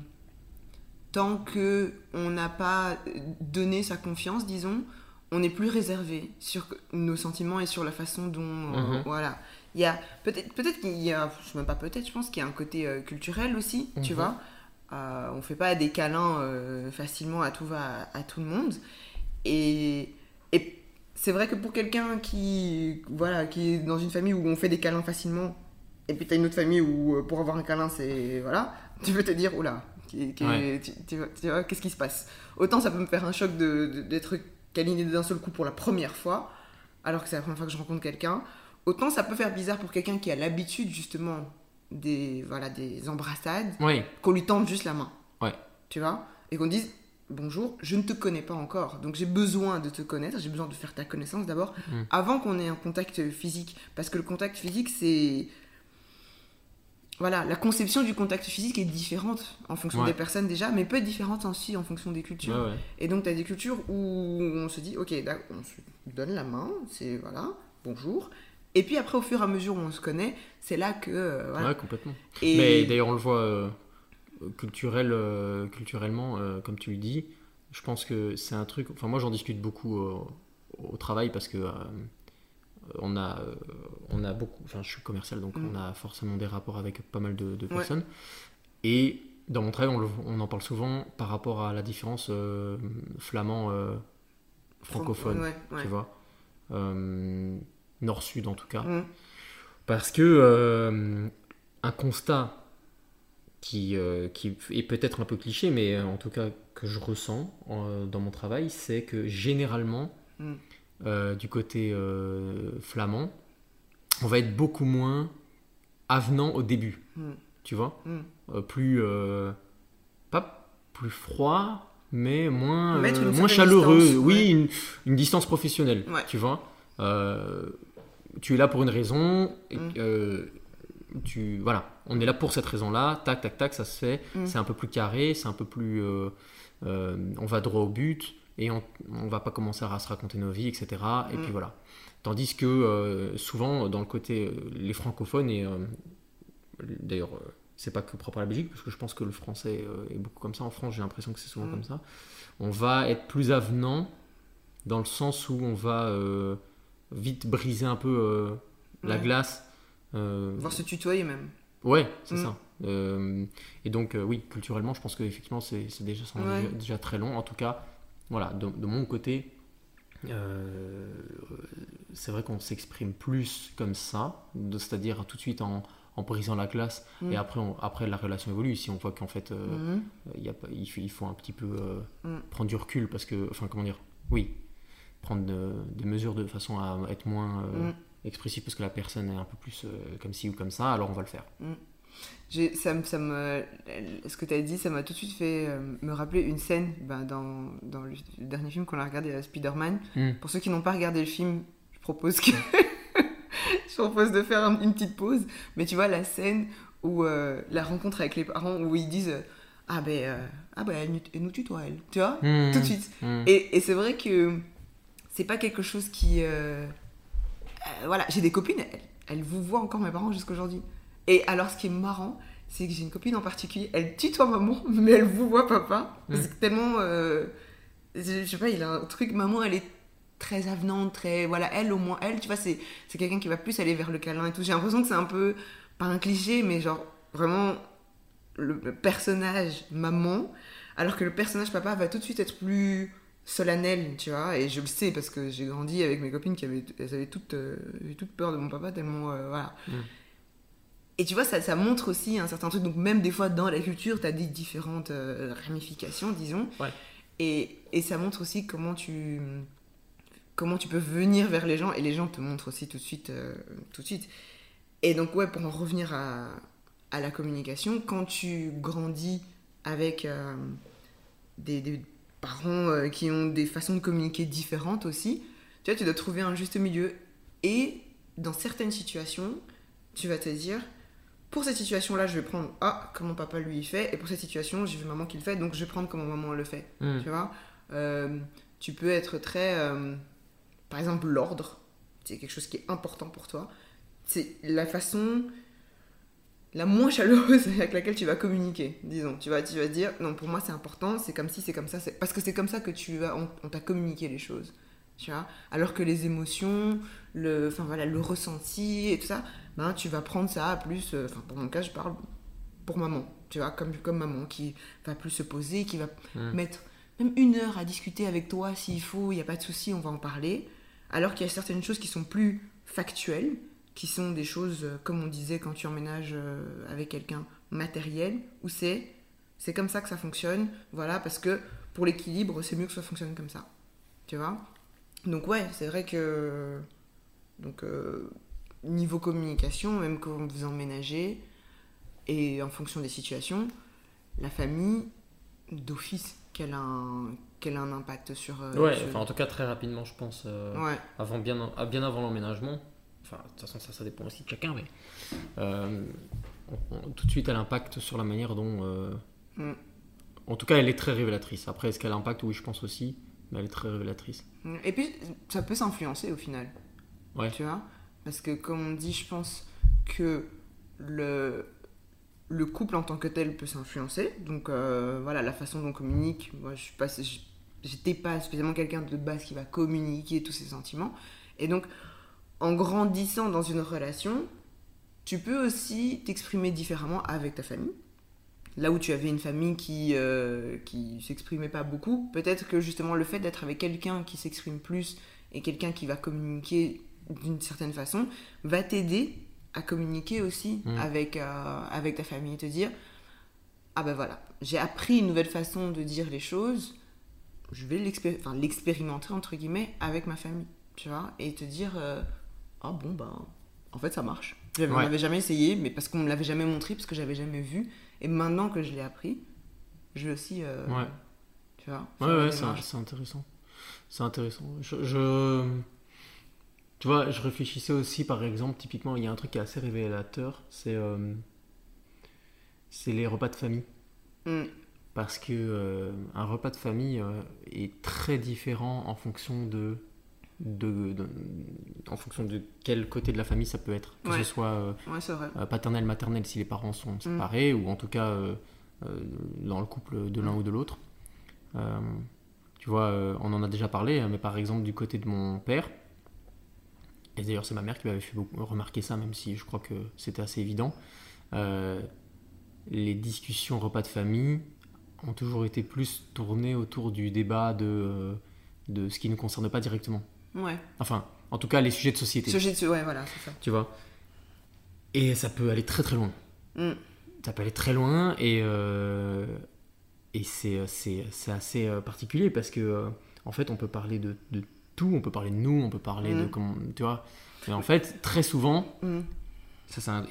tant que on n'a pas donné sa confiance, disons, on est plus réservé sur nos sentiments et sur la façon dont. euh, Mhm. voilà. Il y a. Peut-être peut qu'il y a. Je sais même pas peut-être, je pense qu'il y a un côté euh, culturel aussi, tu Mhm. vois. Euh, on fait pas des câlins euh, facilement à tout va à tout le monde. Et, et c'est vrai que pour quelqu'un qui, voilà, qui est dans une famille où on fait des câlins facilement, et puis t'as une autre famille où euh, pour avoir un câlin, c'est. Voilà, tu peux te dire, oula, qui- qui- Ouais. tu, tu vois- tu vois, qu'est-ce qui se passe? Autant ça peut me faire un choc de- de- d'être câliné d'un seul coup pour la première fois, alors que c'est la première fois que je rencontre quelqu'un. Autant ça peut faire bizarre pour quelqu'un qui a l'habitude justement des, voilà, des embrassades, Oui, qu'on lui tende juste la main. Ouais. Tu vois? Et qu'on dise bonjour, je ne te connais pas encore, donc j'ai besoin de te connaître, j'ai besoin de faire ta connaissance d'abord, Mm. avant qu'on ait un contact physique. Parce que le contact physique, c'est. Voilà, la conception du contact physique est différente en fonction Ouais. des personnes déjà, mais peut être différente aussi en fonction des cultures. ouais, ouais. Et donc, tu as des cultures où on se dit, ok, on se donne la main, c'est voilà, bonjour. Et puis après, au fur et à mesure où on se connaît, c'est là que. euh, voilà. Ouais, complètement. Et- Mais d'ailleurs, on le voit euh, culturel, euh, culturellement, euh, comme tu le dis. Je pense que c'est un truc. Enfin, moi, j'en discute beaucoup au travail parce que on a, on a beaucoup. Enfin, je suis commercial, donc Mm. on a forcément des rapports avec pas mal de, de Ouais. personnes. Et dans mon travail, on, le- on en parle souvent par rapport à la différence flamand francophone. Ouais, ouais. Tu vois, Euh, nord-sud en tout cas. Mm. Parce que euh, un constat qui, euh, qui est peut-être un peu cliché, mais en tout cas que je ressens euh, dans mon travail, c'est que généralement, Mm. du côté flamand, on va être beaucoup moins avenant au début. Mm. Tu vois Mm. Plus. pas plus froid, mais moins, chaleureux. distance, oui, ouais. une, une distance professionnelle. Ouais. Tu vois Tu es là pour une raison. Mm. euh, tu, voilà, on est là pour cette raison-là. Tac, tac, tac, ça se fait. Mm. C'est un peu plus carré, c'est un peu plus. euh, euh, on va droit au but et on, on va pas commencer à se raconter nos vies, etc. Et Mm. puis voilà. Tandis que souvent, dans le côté, les francophones, et d'ailleurs, c'est pas que propre à la Belgique, parce que je pense que le français est beaucoup comme ça. En France, j'ai l'impression que c'est souvent Mm. comme ça. On va être plus avenant dans le sens où on va vite briser un peu euh, la glace. Euh, Voir se tutoyer même. Ouais, c'est Mm. ça. Euh, et donc, euh, oui, culturellement, je pense qu'effectivement, c'est c'est déjà, Ouais. déjà, déjà très long. En tout cas, voilà, de, de mon côté, euh, c'est vrai qu'on s'exprime plus comme ça, c'est-à-dire tout de suite en, en brisant la glace. Mm. Et après, on- après, la relation évolue. Si on voit qu'en fait, Mhm. il y a pas- il, faut, il faut un petit peu Mm. prendre du recul parce que, enfin, comment dire, oui, prendre de- des mesures de façon à être moins euh, Mm. expressif parce que la personne est un peu plus euh, comme ci ou comme ça, alors on va le faire. J'ai- Ça, me- ça me, ce que tu as dit, ça m'a tout de suite fait euh, me rappeler une scène ben, dans, dans le, dernier film qu'on a regardé, euh, Spider-Man. Mm. Pour ceux qui n'ont pas regardé le film, je propose que je propose de faire un- une petite pause. Mais tu vois la scène où la rencontre avec les parents, où ils disent ah ben ah ben elle, nous- tutoie elle, tu vois, Mm. tout de suite. Mm. Et, et c'est vrai que c'est pas quelque chose qui. euh, euh, voilà, j'ai des copines, elles, elles vous voient encore mes parents jusqu'aujourd'hui. Et alors, ce qui est marrant, c'est que j'ai une copine en particulier, elle tutoie maman, mais elle vous voit papa. Mm. C'est tellement. euh, je je sais pas, il a un truc, maman, elle est très avenante, très. Voilà, elle, au moins, elle, tu vois, c'est c'est quelqu'un qui va plus aller vers le câlin et tout. J'ai l'impression que c'est un peu. Pas un cliché, mais genre, vraiment. Le, le personnage maman, alors que le personnage papa va tout de suite être plus solennel, tu vois, et je le sais parce que j'ai grandi avec mes copines qui avaient, elles avaient toutes, euh, eu toute peur de mon papa tellement, euh, voilà. Mm. Et tu vois, ça, ça montre aussi un certain truc, donc même des fois dans la culture, tu as des différentes euh, ramifications, disons, Ouais. et, et ça montre aussi comment tu, comment tu peux venir vers les gens, et les gens te montrent aussi tout de suite, euh, tout de suite. Et donc ouais, pour en revenir à, à la communication, quand tu grandis avec des, des parents euh, qui ont des façons de communiquer différentes aussi, tu vois, tu dois trouver un juste milieu. Et dans certaines situations, tu vas te dire, pour cette situation-là, je vais prendre ah comment papa lui il fait, et pour cette situation, j'ai vu maman qui le fait, donc je vais prendre comment maman le fait. Mm. Tu vois, Euh, tu peux être très, euh, par exemple, l'ordre. C'est quelque chose qui est important pour toi. C'est la façon la moins chaleureuse avec laquelle tu vas communiquer, disons. Tu vas, tu vas dire, non, pour moi c'est important, c'est comme si, c'est comme ça, c'est parce que c'est comme ça que tu as, on, on t'a communiqué les choses. Tu vois Alors que les émotions, le, enfin voilà, le ressenti et tout ça, ben, tu vas prendre ça plus, euh, enfin pour mon cas, je parle pour maman, tu vois, comme, comme maman qui va plus se poser, qui va Mm. mettre même une heure à discuter avec toi s'il faut, il n'y a pas de souci, on va en parler. Alors qu'il y a certaines choses qui sont plus factuelles, qui sont des choses, euh, comme on disait quand tu emménages euh, avec quelqu'un, matériel, où c'est c'est comme ça que ça fonctionne, voilà, parce que pour l'équilibre, c'est mieux que ça fonctionne comme ça. Tu vois Donc ouais, c'est vrai que... Donc, euh, niveau communication, même quand vous emménagez, et en fonction des situations, la famille, d'office, qu'elle a, un, qu'elle a un impact sur... euh, Ouais, sur- enfin en tout cas très rapidement, je pense, euh, ouais. avant, bien, bien avant l'emménagement. Enfin, de toute façon, ça, ça dépend aussi de chacun, mais euh, on- on- tout de suite, elle impacte sur la manière dont. euh, Mm. En tout cas, elle est très révélatrice. Après, est-ce qu'elle impacte? Oui, je pense aussi, mais elle est très révélatrice. Et puis, ça peut s'influencer au final. Ouais. Tu vois? Parce que, comme on dit, je pense que le, le couple en tant que tel peut s'influencer. Donc, euh, voilà, la façon dont on communique. Moi, je suis pas. J'étais pas spécialement quelqu'un de base qui va communiquer tous ses sentiments. Et donc, en grandissant dans une relation, tu peux aussi t'exprimer différemment avec ta famille. Là où tu avais une famille qui euh, qui s'exprimait pas beaucoup, peut-être que justement le fait d'être avec quelqu'un qui s'exprime plus et quelqu'un qui va communiquer d'une certaine façon va t'aider à communiquer aussi Mm. avec, euh, avec ta famille et te dire ah ben voilà j'ai appris une nouvelle façon de dire les choses je vais enfin, l'expérimenter entre guillemets avec ma famille tu vois et te dire euh, ah bon ben en fait ça marche J'avais- on Ouais. l'avait jamais essayé mais parce qu'on me l'avait jamais montré parce que j'avais jamais vu et maintenant que je l'ai appris je vais aussi euh, Ouais. tu vois Ouais, ouais, c'est intéressant. C'est intéressant. Je, je- Tu vois, je réfléchissais aussi, par exemple, typiquement, il y a un truc qui est assez révélateur, c'est euh, c'est les repas de famille. Mm. Parce que euh, un repas de famille est très différent en fonction de de, de- en fonction de quel côté de la famille ça peut être. Que Ouais. ce soit euh, Ouais, euh, paternel, maternel si les parents sont séparés, ou en tout cas euh, dans le couple de l'un ou de l'autre. Euh, tu vois, on en a déjà parlé, hein, mais par exemple du côté de mon père, et d'ailleurs c'est ma mère qui m'avait fait beaucoup remarquer ça, même si je crois que c'était assez évident, les discussions repas de famille ont toujours été plus tournées autour du débat de, de ce qui ne nous concerne pas directement. Ouais. Enfin, en tout cas les sujets de société, Sujet de... Ouais, voilà, c'est ça. tu vois. Et ça peut aller très très loin Mm. ça peut aller très loin et, euh, et c'est, c'est, c'est assez euh, particulier parce que euh, en fait on peut parler de, de tout, on peut parler de nous, on peut parler de Mm. comment tu vois. Et en fait très souvent, Mm. Ça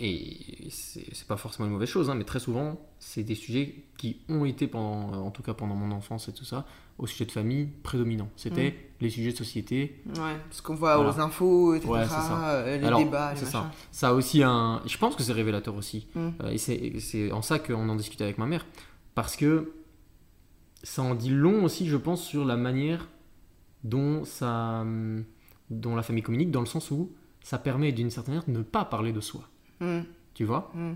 c'est pas forcément une mauvaise chose, hein, mais très souvent c'est des sujets qui ont été pendant, en tout cas pendant mon enfance et tout ça, au sujet de famille prédominant. C'était les sujets de société, Ouais, ce qu'on voit Voilà. aux infos, etc. Ouais, ça. euh, les Alors, débats, les c'est ça. Ça a aussi un. Je pense que c'est révélateur aussi. Mm. Euh, et c'est en ça qu'on en discute avec ma mère. Parce que ça en dit long aussi, je pense, sur la manière dont, ça, hum, dont la famille communique, dans le sens où ça permet d'une certaine manière de ne pas parler de soi. Mm. Tu vois Mm.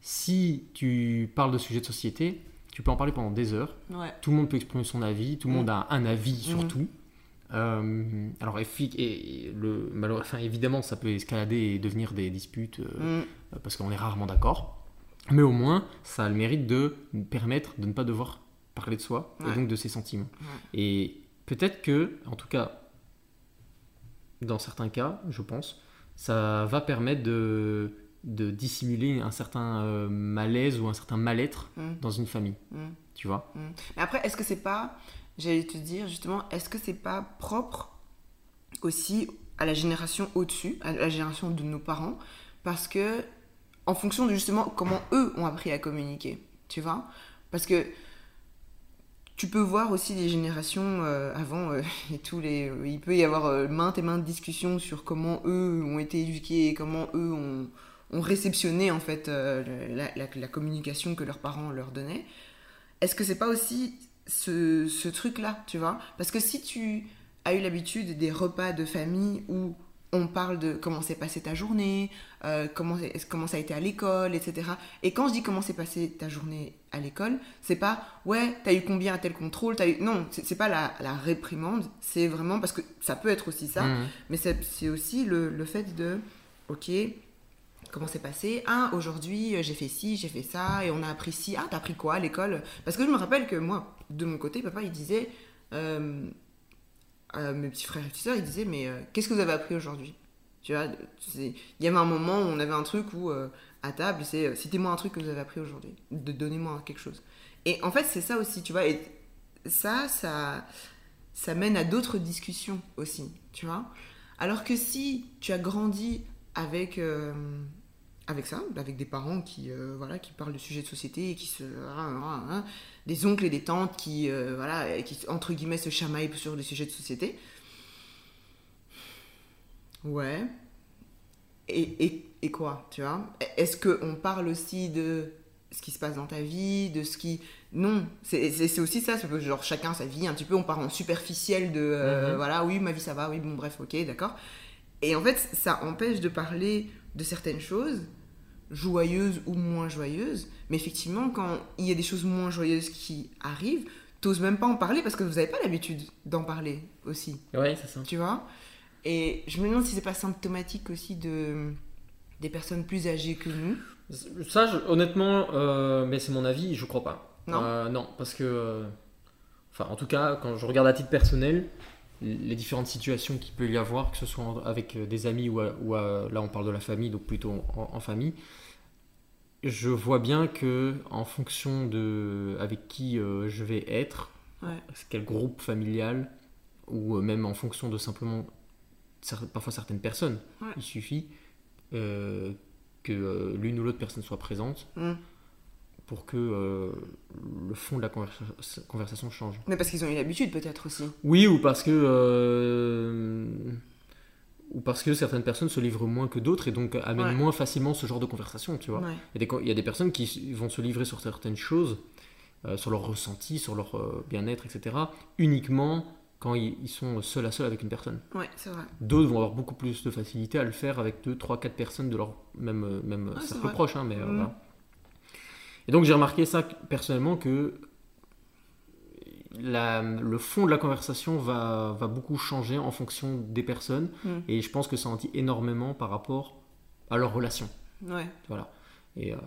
Si tu parles de sujets de société, tu peux en parler pendant des heures. Ouais. Tout le monde peut exprimer son avis, tout le Mm. monde a un avis sur Mm. tout. Euh, alors, et, le, enfin, évidemment, ça peut escalader et devenir des disputes euh, Mm. euh, parce qu'on est rarement d'accord. Mais au moins, ça a le mérite de permettre de ne pas devoir parler de soi Ouais. et donc de ses sentiments. Ouais. Et peut-être que, en tout cas, dans certains cas, je pense, ça va permettre de, de dissimuler un certain euh, malaise ou un certain mal-être Mm. dans une famille. Mm. Tu vois Mais après, est-ce que c'est pas, j'allais te dire justement, est-ce que c'est pas propre aussi à la génération au-dessus, à la génération de nos parents, parce que en fonction de justement comment eux ont appris à communiquer, tu vois? Parce que tu peux voir aussi les générations euh, avant euh, et tous les, il peut y avoir euh, maintes et maintes discussions sur comment eux ont été éduqués, comment eux ont, réceptionné en fait euh, la, la- communication que leurs parents leur donnaient. Est-ce que c'est pas aussi ce, ce truc-là, tu vois? Parce que si tu as eu l'habitude des repas de famille où on parle de comment s'est passée ta journée, euh, comment, comment ça a été à l'école, etc. Et quand je dis comment s'est passée ta journée à l'école, c'est pas ouais, t'as eu combien à tel contrôle, t'as eu. Non, c'est pas la, la réprimande, c'est vraiment parce que ça peut être aussi ça, Mhm. mais c'est aussi le, le fait de ok, comment c'est passé Ah, aujourd'hui, euh, j'ai fait ci, j'ai fait ça, et on a appris ci. Ah, t'as appris quoi à l'école? Parce que je me rappelle que moi, de mon côté, papa, il disait, euh, mes petits frères et petites sœurs, il disait, mais euh, qu'est-ce que vous avez appris aujourd'hui? Tu vois, il y avait un moment où on avait un truc où, euh, à table, c'est, euh, citez-moi un truc que vous avez appris aujourd'hui, de donnez-moi quelque chose. Et en fait, c'est ça aussi, tu vois, et ça, ça, ça mène à d'autres discussions aussi, tu vois? Alors que si tu as grandi avec, avec ça, avec des parents qui, euh, voilà, qui parlent de sujets de société, et qui se, hein, hein, des oncles et des tantes qui, euh, voilà, qui entre guillemets se chamaillent sur des sujets de société. Ouais. Et, et, et quoi, tu vois? Est-ce qu'on parle aussi de ce qui se passe dans ta vie, de ce qui... Non, c'est aussi ça, c'est que genre chacun sa vie, un petit peu, on part en superficiel de... euh, Mhm. Voilà, oui, ma vie ça va, oui, bon, bref, ok, d'accord. Et en fait, ça empêche de parler de certaines choses, joyeuses ou moins joyeuses, mais effectivement, quand il y a des choses moins joyeuses qui arrivent, t'oses même pas en parler parce que vous n'avez pas l'habitude d'en parler aussi Ouais, c'est ça. tu vois? Et je me demande si c'est pas symptomatique aussi de des personnes plus âgées que nous. Ça, je- honnêtement, euh, mais c'est mon avis, je crois pas. Non. Euh, non, parce que. euh, Enfin, en tout cas, quand je regarde à titre personnel, les différentes situations qu'il peut y avoir, que ce soit avec euh, des amis ou, à- ou à- là on parle de la famille, donc plutôt en, en famille, je vois bien que en fonction de avec qui euh, je vais être, Ouais. quel groupe familial, ou euh, même en fonction de simplement parfois certaines personnes, Ouais. il suffit euh, que l'une ou l'autre personne soit présente Mm. Pour que euh, le fond de la conversa- conversation change. Mais parce qu'ils ont eu l'habitude peut-être aussi. Oui, ou parce que euh, ou parce que certaines personnes se livrent moins que d'autres et donc amènent Ouais. moins facilement ce genre de conversation, tu vois. Ouais. Il y, a des, il y a des personnes qui vont se livrer sur certaines choses, euh, sur leur ressenti, sur leur bien-être, etc., uniquement quand ils, ils sont seul à seul avec une personne. Ouais, c'est vrai. D'autres vont avoir beaucoup plus de facilité à le faire avec 2, 3, 4 personnes de leur même, même Ouais, c'est cercle proche. hein, mais, Mhm. voilà. Et donc j'ai remarqué ça personnellement que la- le fond de la conversation va, va beaucoup changer en fonction des personnes. Mhm. Et je pense que ça en dit énormément par rapport à leur relation. Ouais. Voilà. Et euh,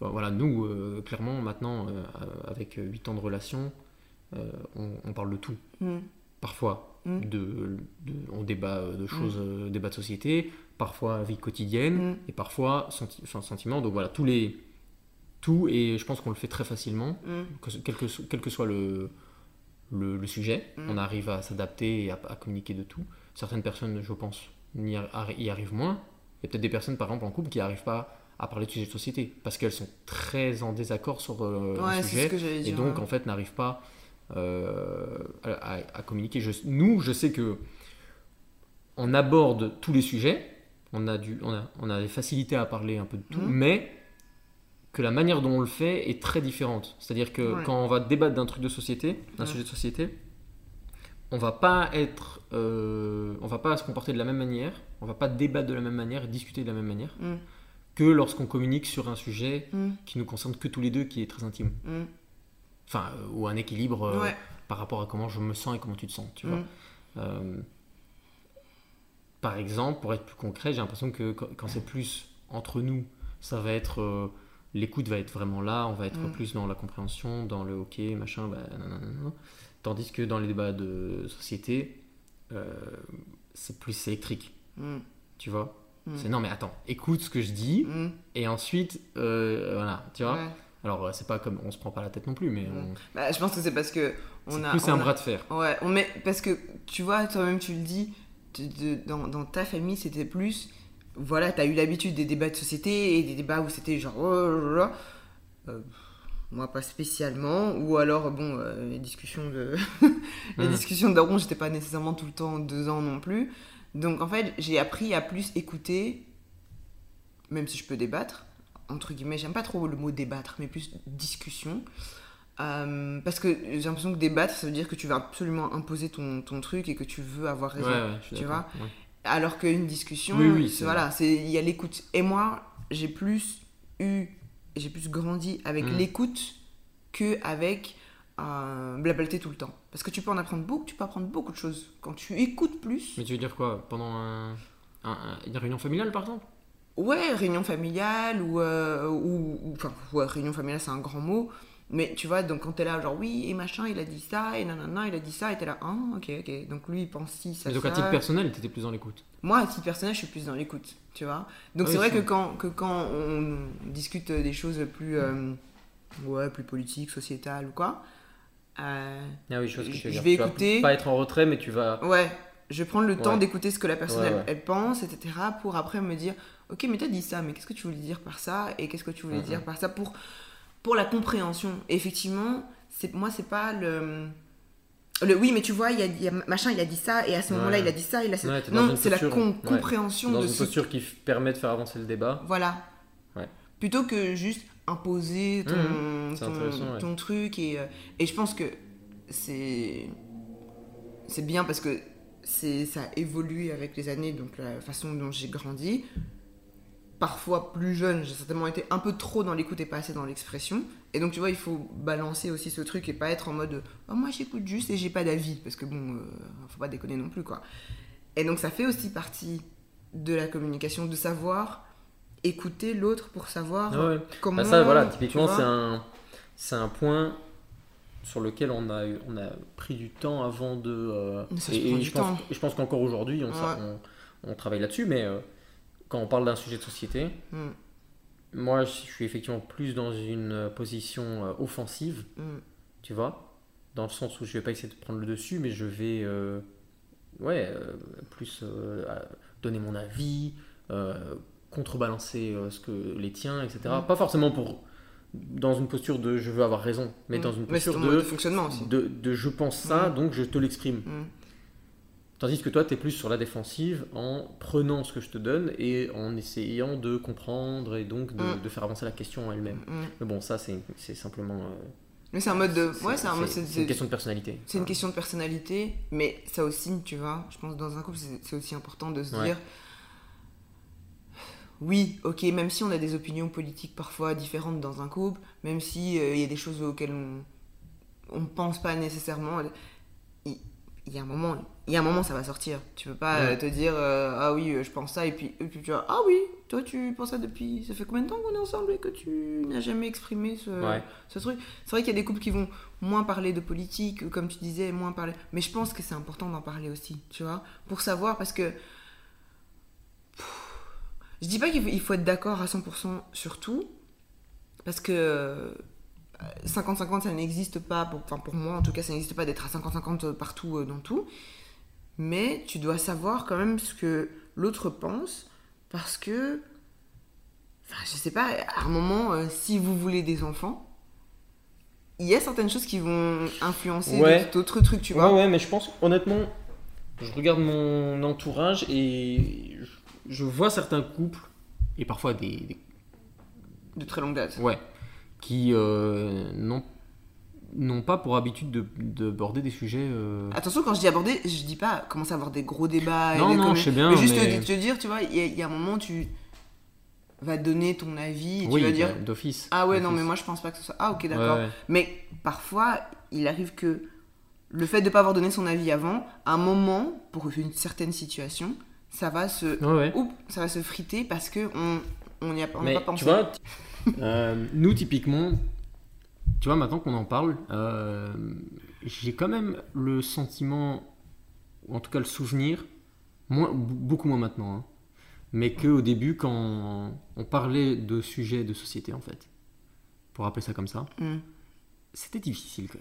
voilà, nous, euh, clairement, maintenant, euh, avec 8 ans de relation, on, on parle de tout. Mm. Parfois, Mm. de, de- on débat de choses, débat de société, parfois vie quotidienne, Mm. et parfois senti enfin, sentiments. Donc voilà, tous les, tout, et je pense qu'on le fait très facilement, Mm. quel, que, so- quel que soit le, le, le sujet, Mm. on arrive à s'adapter et à, à communiquer de tout. Certaines personnes, je pense, arri- y arrivent moins. Il y a peut-être des personnes, par exemple, en couple qui n'arrivent pas à parler de sujets de société parce qu'elles sont très en désaccord sur euh, Ouais, le sujet et dire. donc ouais. en fait n'arrivent pas euh, à, communiquer. Je- nous, je sais que on aborde tous les sujets, on a, du, on a, on a des facilités à parler un peu de tout, Mhm. mais que la manière dont on le fait est très différente. C'est-à-dire que Ouais. quand on va débattre d'un truc de société, d'un Ouais. sujet de société, on va pas être, euh, on va pas se comporter de la même manière, on va pas débattre de la même manière, discuter de la même manière Mm. que lorsqu'on communique sur un sujet Mm. qui nous concerne que tous les deux, qui est très intime. Mm. Enfin, euh, ou un équilibre euh, Ouais. par rapport à comment je me sens et comment tu te sens, tu vois. Mm. Euh, par exemple, pour être plus concret, j'ai l'impression que quand, quand c'est plus entre nous, ça va être l'écoute va être vraiment là, on va être Mm. plus dans la compréhension, dans le ok, machin, bah, nanana. tandis que dans les débats de société, euh, c'est plus électrique, Mm. tu vois? Mm. C'est non mais attends, écoute ce que je dis et ensuite euh, voilà, tu vois? Ouais. Alors euh, c'est pas comme on se prend pas la tête non plus, mais on- Bah, je pense que c'est parce que on c'est a. plus on un a- bras de fer. Ouais, on met, parce que tu vois, toi-même tu le dis, de- de- dans, dans ta famille c'était plus, voilà, t'as eu l'habitude des débats de société et des débats où c'était genre, oh. Euh, moi pas spécialement, ou alors bon, euh, les discussions de, les Mm. discussions de daron, j'étais pas nécessairement tout le temps deux ans non plus. Donc en fait, j'ai appris à plus écouter, même si je peux débattre, entre guillemets, j'aime pas trop le mot débattre, mais plus discussion. Euh, parce que j'ai l'impression que débattre, ça veut dire que tu vas absolument imposer ton, ton truc et que tu veux avoir raison. ouais, tu. Ouais. Alors qu'une discussion, Oui, oui, voilà, c'est il y a l'écoute. Et moi, j'ai plus eu, j'ai plus grandi avec Mm. l'écoute que avec euh, blablater tout le temps. Parce que tu peux en apprendre beaucoup, tu peux apprendre beaucoup de choses quand tu écoutes plus. Mais tu veux dire quoi Pendant un, un- un- une réunion familiale par exemple? Ouais, réunion familiale ou, euh, ou, ou- enfin, ouais, réunion familiale, c'est un grand mot. Mais tu vois, donc quand t'es là, genre oui, et machin, il a dit ça, et nanana, il a dit ça, et t'es là, ah, ok, ok. Donc lui, il pense si, ça, Mais donc ça. à titre personnel, t'étais plus dans l'écoute. Moi, à titre personnel, je suis plus dans l'écoute, tu vois. Donc Oui, c'est vrai que quand, que quand on discute des choses plus, euh, ouais, plus politiques, sociétales ou quoi, euh, Ah oui, ce que Je- veux je dire. vais Tu vas écouter. Pas être en retrait, mais tu vas. ouais, je vais prendre le temps d'écouter ce que la personne Ouais, elle, ouais. elle pense, etc. pour après me dire, ok, mais t'as dit ça, mais qu'est-ce que tu voulais dire par ça et qu'est-ce que tu voulais Mhm. dire par ça pour, pour la compréhension. Et effectivement, c'est, moi, c'est pas le. Le, oui, mais tu vois, il y a, il y a machin, il a dit ça, et à ce Ouais. moment-là, il a dit ça, il a Ouais, non, c'est la ouais. compréhension Dans de une ce posture qui permet de faire avancer le débat. Voilà. Plutôt que juste imposer ton. C'est ton, intéressant, ouais. ton truc. Et, euh, et je pense que c'est c'est bien parce que c'est ça a évolué avec les années, donc la façon dont j'ai grandi. Parfois plus jeune, j'ai certainement été un peu trop dans l'écoute et pas assez dans l'expression. Et donc tu vois, il faut balancer aussi ce truc et pas être en mode oh, moi j'écoute juste et j'ai pas d'avis. Parce que bon, euh, faut pas déconner non plus quoi. Et donc ça fait aussi partie de la communication, de savoir écouter l'autre pour savoir Ah ouais. comment. Bah ça, voilà, typiquement, c'est un, c'est un point sur lequel on a, on a pris du temps avant de. euh, et, je, pense, je qu'encore aujourd'hui, on, s'a- Ouais. on, on travaille là-dessus, mais euh, quand on parle d'un sujet de société, Mm, moi, je suis effectivement plus dans une euh, position euh, offensive, mm, tu vois, dans le sens où je vais pas essayer de prendre le dessus, mais je vais, euh, ouais, euh, plus euh, donner mon avis, contrebalancer ce que les tiens, etc. Mm. Pas forcément pour dans une posture de je veux avoir raison, mais dans une posture de de, fonctionnement aussi. de, de je pense ça, donc je te l'exprime. Tandis que toi, tu es plus sur la défensive en prenant ce que je te donne et en essayant de comprendre et donc de, Mm. de faire avancer la question en elle-même. mm. Mais bon, ça, c'est simplement euh, Mais c'est un mode de. Ouais, c'est un mode. C'est une question de personnalité. C'est une question de personnalité, mais ça aussi, tu vois, je pense dans un couple, c'est aussi important de se Ouais. dire. Oui, ok, même si on a des opinions politiques parfois différentes dans un couple, même si euh, il y a des choses auxquelles on ne pense pas nécessairement, il, il y a un moment, il y a un moment ça va sortir. Tu peux pas Ouais. euh, te dire euh, ah oui, euh, je pense ça et puis, et puis tu vois ah oui, toi tu penses ça depuis ça fait combien de temps qu'on est ensemble et que tu n'as jamais exprimé ce, Ouais. ce truc? C'est vrai qu'il y a des couples qui vont moins parler de politique, comme tu disais, moins parler. Mais je pense que c'est important d'en parler aussi, tu vois, pour savoir parce que. Pff, Je dis pas qu'il faut, être d'accord à 100% sur tout, parce que euh, 50-50 ça n'existe pas, pour, enfin pour moi en tout cas ça n'existe pas d'être à 50-50 partout euh, dans tout, mais tu dois savoir quand même ce que l'autre pense, parce que. Enfin, je sais pas, à un moment, euh, si vous voulez des enfants, il y a certaines choses qui vont influencer Ouais. d'autres trucs, tu vois. Ouais, ouais, mais je pense, honnêtement, je regarde mon entourage et je, vois certains couples, et parfois des. des- De très longue date. ouais, qui euh, n'ont n'ont pas pour habitude de- d'aborder des sujets. euh, Attention, quand je dis aborder, je dis pas commencer à avoir des gros débats. Non, non, je sais bien, Mais juste mais- te, te dire, tu vois, il y, a- y a un moment, tu vas donner ton avis et oui, tu vas dire bah, d'office. Ah ouais, non, mais moi je pense pas que ce soit. Ah ok, d'accord. ouais. Mais parfois, il arrive que le fait de pas avoir donné son avis avant, à un moment, pour une certaine situation, ça va se. Ouais. Oups, ça va se friter parce que on on n'y a, on n'a Mais pas pensé. tu vois, euh, nous typiquement, tu vois, maintenant qu'on en parle, euh, j'ai quand même le sentiment, ou en tout cas le souvenir, moins, beaucoup moins maintenant, hein, mais qu'au début, quand on parlait de sujets de société, en fait, pour appeler ça comme ça, Hmm. c'était difficile quand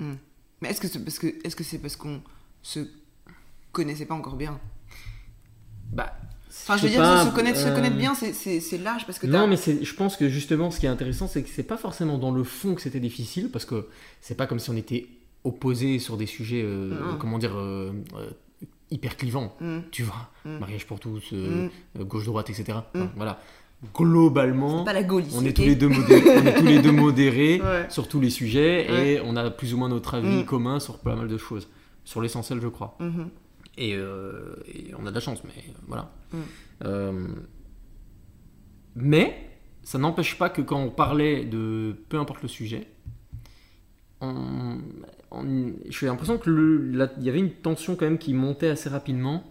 même. Mais est-ce que c'est parce que est-ce que c'est parce qu'on se connaissait pas encore bien? Bah, Enfin, je veux dire, pas, se, connaître, se euh, connaître bien, c'est- large parce que Non, mais je pense que justement, ce qui est intéressant, c'est que c'est pas forcément dans le fond que c'était difficile, parce que c'est pas comme si on était opposés sur des sujets, euh, comment dire, euh, hyper clivants, Hmm. tu vois, Mm. mariage pour tous, Mm. gauche-droite, etc. Enfin, Mm. voilà. Globalement, pas la on est, tous les deux modérés, on est tous les deux modérés Ouais. sur tous les sujets, Ouais. et on a plus ou moins notre avis Mm. commun sur pas mal de choses. Sur l'essentiel, je crois. Mhm. Et, euh, et on a de la chance, mais voilà. Mm. Euh, mais ça n'empêche pas que quand on parlait de peu importe le sujet, on, on- j'ai l'impression que le- la- il y avait une tension quand même qui montait assez rapidement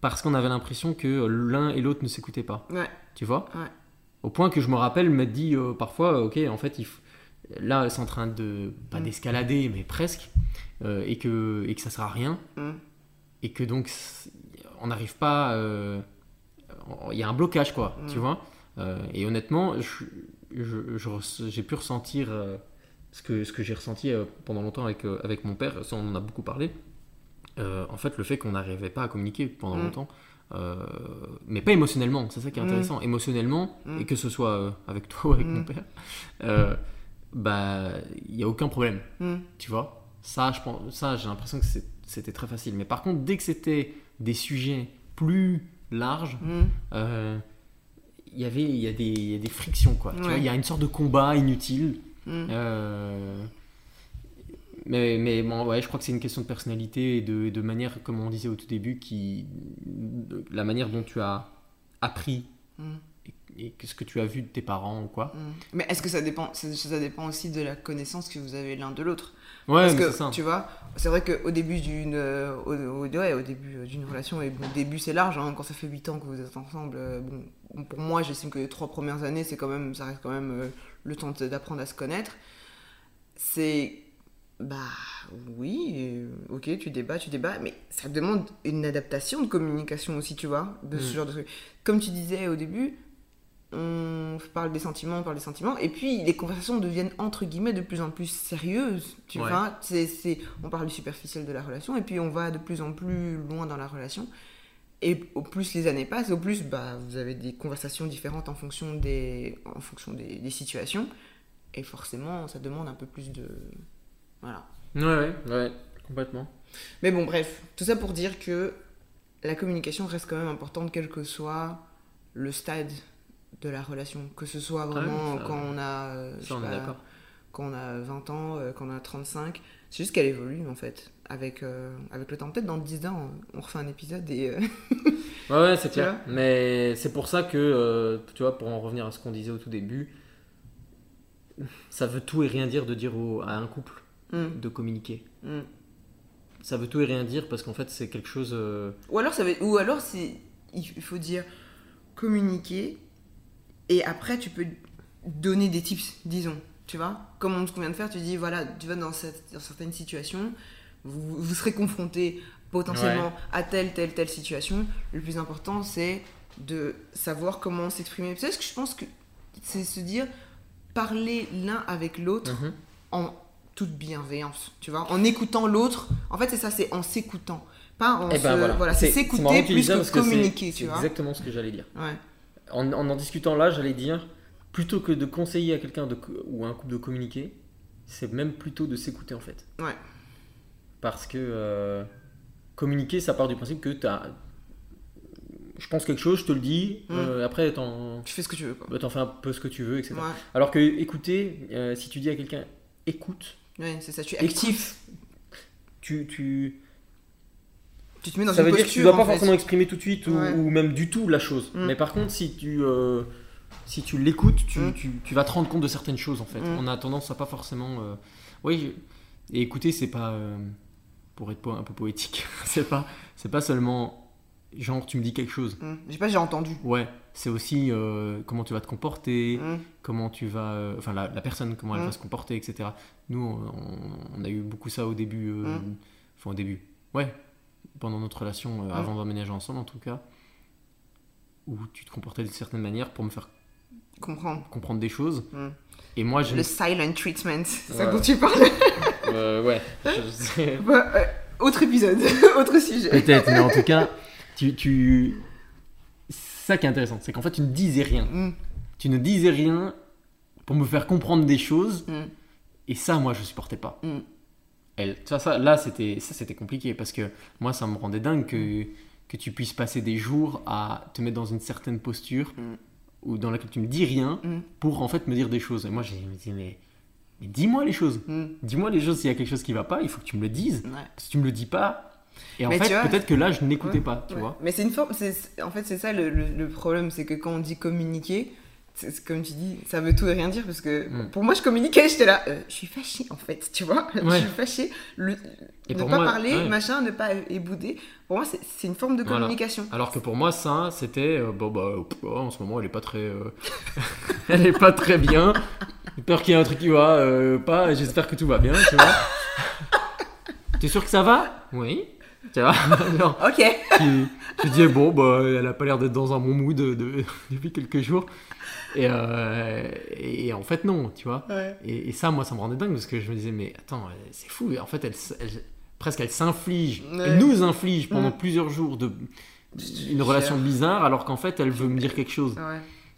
parce qu'on avait l'impression que l'un et l'autre ne s'écoutaient pas. Ouais. Tu vois? Ouais. Au point que je me rappelle m'être dit euh, parfois, ok, en fait, il là, c'est en train de pas Mm. d'escalader, mais presque, euh, et que et que ça sert à rien Mm. Et que donc on n'arrive pas euh, il y a un blocage quoi Mm. tu vois. Euh, et honnêtement je- je- je j'ai pu ressentir euh, ce que, ce que j'ai ressenti pendant longtemps avec, avec mon père ça on en a beaucoup parlé. Euh, en fait le fait qu'on n'arrivait pas à communiquer pendant Mm. longtemps euh, mais pas émotionnellement c'est ça qui est Mm. intéressant. Émotionnellement et que ce soit avec toi ou avec mon père euh, bah il n'y a aucun problème tu vois. Ça je pense ça j'ai l'impression que c'est- c'était très facile mais par contre dès que c'était des sujets plus larges Mm. euh, il y avait il y a des il y a des frictions quoi tu Ouais. vois il y a une sorte de combat inutile Mm. euh, mais, mais bon, ouais, je crois que c'est une question de personnalité et de, de manière, comme on disait au tout début, qui, de la manière dont tu as appris Mm. Et, et que ce que tu as vu de tes parents ou quoi. Mm. Mais est-ce que ça dépend ça, ça dépend aussi de la connaissance que vous avez l'un de l'autre Ouais, Parce mais que ça. tu vois, c'est vrai qu'au début d'une euh, au, au- ouais, au début euh, d'une relation et bon début c'est large hein, quand ça fait 8 ans que vous êtes ensemble euh, bon, pour moi j'estime que les trois premières années c'est quand même ça reste quand même euh, le temps d'apprendre à se connaître. C'est bah oui, OK, tu débats, tu débats mais ça demande une adaptation de communication aussi, tu vois, de ce Mm. genre de truc. Comme tu disais au début, on parle des sentiments, on parle des sentiments, et puis les conversations deviennent entre guillemets de plus en plus sérieuses, tu Ouais. vois. C'est, c'est, on parle du superficiel de la relation, et puis on va de plus en plus loin dans la relation. Et au plus les années passent, au plus bah, vous avez des conversations différentes en fonction des, en fonction des, des situations, et forcément ça demande un peu plus de. Voilà. Ouais, ouais, ouais, complètement. Mais bon, bref, tout ça pour dire que la communication reste quand même importante, quel que soit le stade de la relation. Que ce soit vraiment ça- quand on a. Ça, on pas, quand on a 20 ans, euh, quand on a 35. C'est juste qu'elle évolue en fait avec, euh, avec le temps. Peut-être dans 10 ans, on refait un épisode et. euh, Ouais, ouais, c'est clair. Mais c'est pour ça que, euh, tu vois, pour en revenir à ce qu'on disait au tout début, ça veut tout et rien dire de dire au- à un couple hmm, de communiquer. hmm. Ça veut tout et rien dire parce qu'en fait, c'est quelque chose. Ou alors, ça va, ou alors c'est, il faut dire communiquer et après tu peux donner des tips, disons. Tu vois Comme ce qu'on vient de faire, tu dis voilà, tu vas dans, cette, dans certaines situations, vous, vous serez confronté potentiellement à telle, telle, telle situation. Le plus important, c'est de savoir comment s'exprimer. Peut-être que je pense que c'est se dire parler l'un avec l'autre mhm. en toute bienveillance, tu vois, en écoutant l'autre. En fait, c'est ça, c'est en s'écoutant, pas en Eh se... ben voilà, voilà. c'est marrant s'écouter plus que c'est- communiquer, c'est tu vois. exactement ce que j'allais dire. Ouais. En, en en discutant là, j'allais dire, plutôt que de conseiller à quelqu'un ou à un couple de communiquer, c'est même plutôt de s'écouter en fait. Ouais. Parce que euh, communiquer, ça part du principe que tu as. Je pense quelque chose, je te le dis, Mm. euh, après t'en Tu fais ce que tu veux, quoi. bah, t'en fais un peu ce que tu veux, etc. Ouais, Alors que écouter, euh, si tu dis à quelqu'un écoute, ouais c'est ça, tu actif. tu, tu, Tu te mets dans ça une veut dire que tu dois pas fait. forcément exprimer tout de suite ou, Ouais. ou même du tout la chose. Mm. Mais par contre, si tu, euh, si tu l'écoutes, tu, Mm. tu, tu vas te rendre compte de certaines choses en fait. Mm. On a tendance à pas forcément. euh, Oui, et écouter, c'est pas. euh, Pour être un peu poétique, c'est pas, c'est pas seulement genre tu me dis quelque chose. J'ai pas, j'ai entendu. Ouais, c'est aussi comment tu vas te comporter, comment tu vas. enfin, la, la personne, comment elle va se comporter, etc. Nous, on, on a eu beaucoup ça au début. Enfin, au début. Ouais, pendant notre relation, euh, Mm. avant d'emménager ensemble en tout cas, où tu te comportais d'une certaine manière pour me faire Comprends. comprendre des choses. Mm. Et moi, je. Le silent treatment, c'est ça Ouais. dont tu parles. Euh, ouais, je sais. Bah, euh, autre épisode, autre sujet. Peut-être, mais en tout cas, tu. tu... C'est ça qui est intéressant, c'est qu'en fait, tu ne disais rien. Hmm. Tu ne disais rien pour me faire comprendre des choses, Hmm. et ça, moi, je supportais pas. Elle, ça, ça, là, c'était, ça, c'était compliqué parce que moi, ça me rendait dingue que, que tu puisses passer des jours à te mettre dans une certaine posture Mm. ou dans laquelle tu me dis rien Mm. pour en fait me dire des choses. Et moi, j'ai me dis, mais, mais dis-moi les choses. Hmm. Dis-moi les choses s'il y a quelque chose qui va pas, il faut que tu me le dises. Ouais. Si tu me le dis pas, et en Mais fait, peut-être que là, je n'écoutais Ouais, pas, tu Ouais. vois. Mais c'est une forme. En fait, c'est ça le, le- le problème, c'est que quand on dit communiquer, comme tu dis, ça veut tout et rien dire parce que Mm. pour moi, je communiquais, j'étais là, euh, je suis fâchée en fait, tu vois. Je suis fâchée. Le- Et ne pour pas moi, parler, ouais. machin, ne pas ébouder. Pour moi, c'est une forme de Voilà. communication. Alors que pour moi, ça, c'était euh, bon, bah, pff, oh, en ce moment, elle est pas très, euh, elle est pas très bien. J'ai peur qu'il y ait un truc qui va euh, pas. J'espère que tout va bien, tu vois. T'es sûr que ça va? Oui. Tu vois? Genre, Ok. tu, tu dis bon, bah, elle a pas l'air d'être dans un bon mood de- de- depuis quelques jours. Et, euh, et en fait, non, tu vois. Ouais. Et, et ça, moi, ça me rendait dingue parce que je me disais, mais attends, euh, c'est fou. En fait, elle, presque, elle s'inflige, Ouais. elle nous inflige pendant plusieurs jours de une relation bizarre, alors qu'en fait, elle veut me dire quelque chose.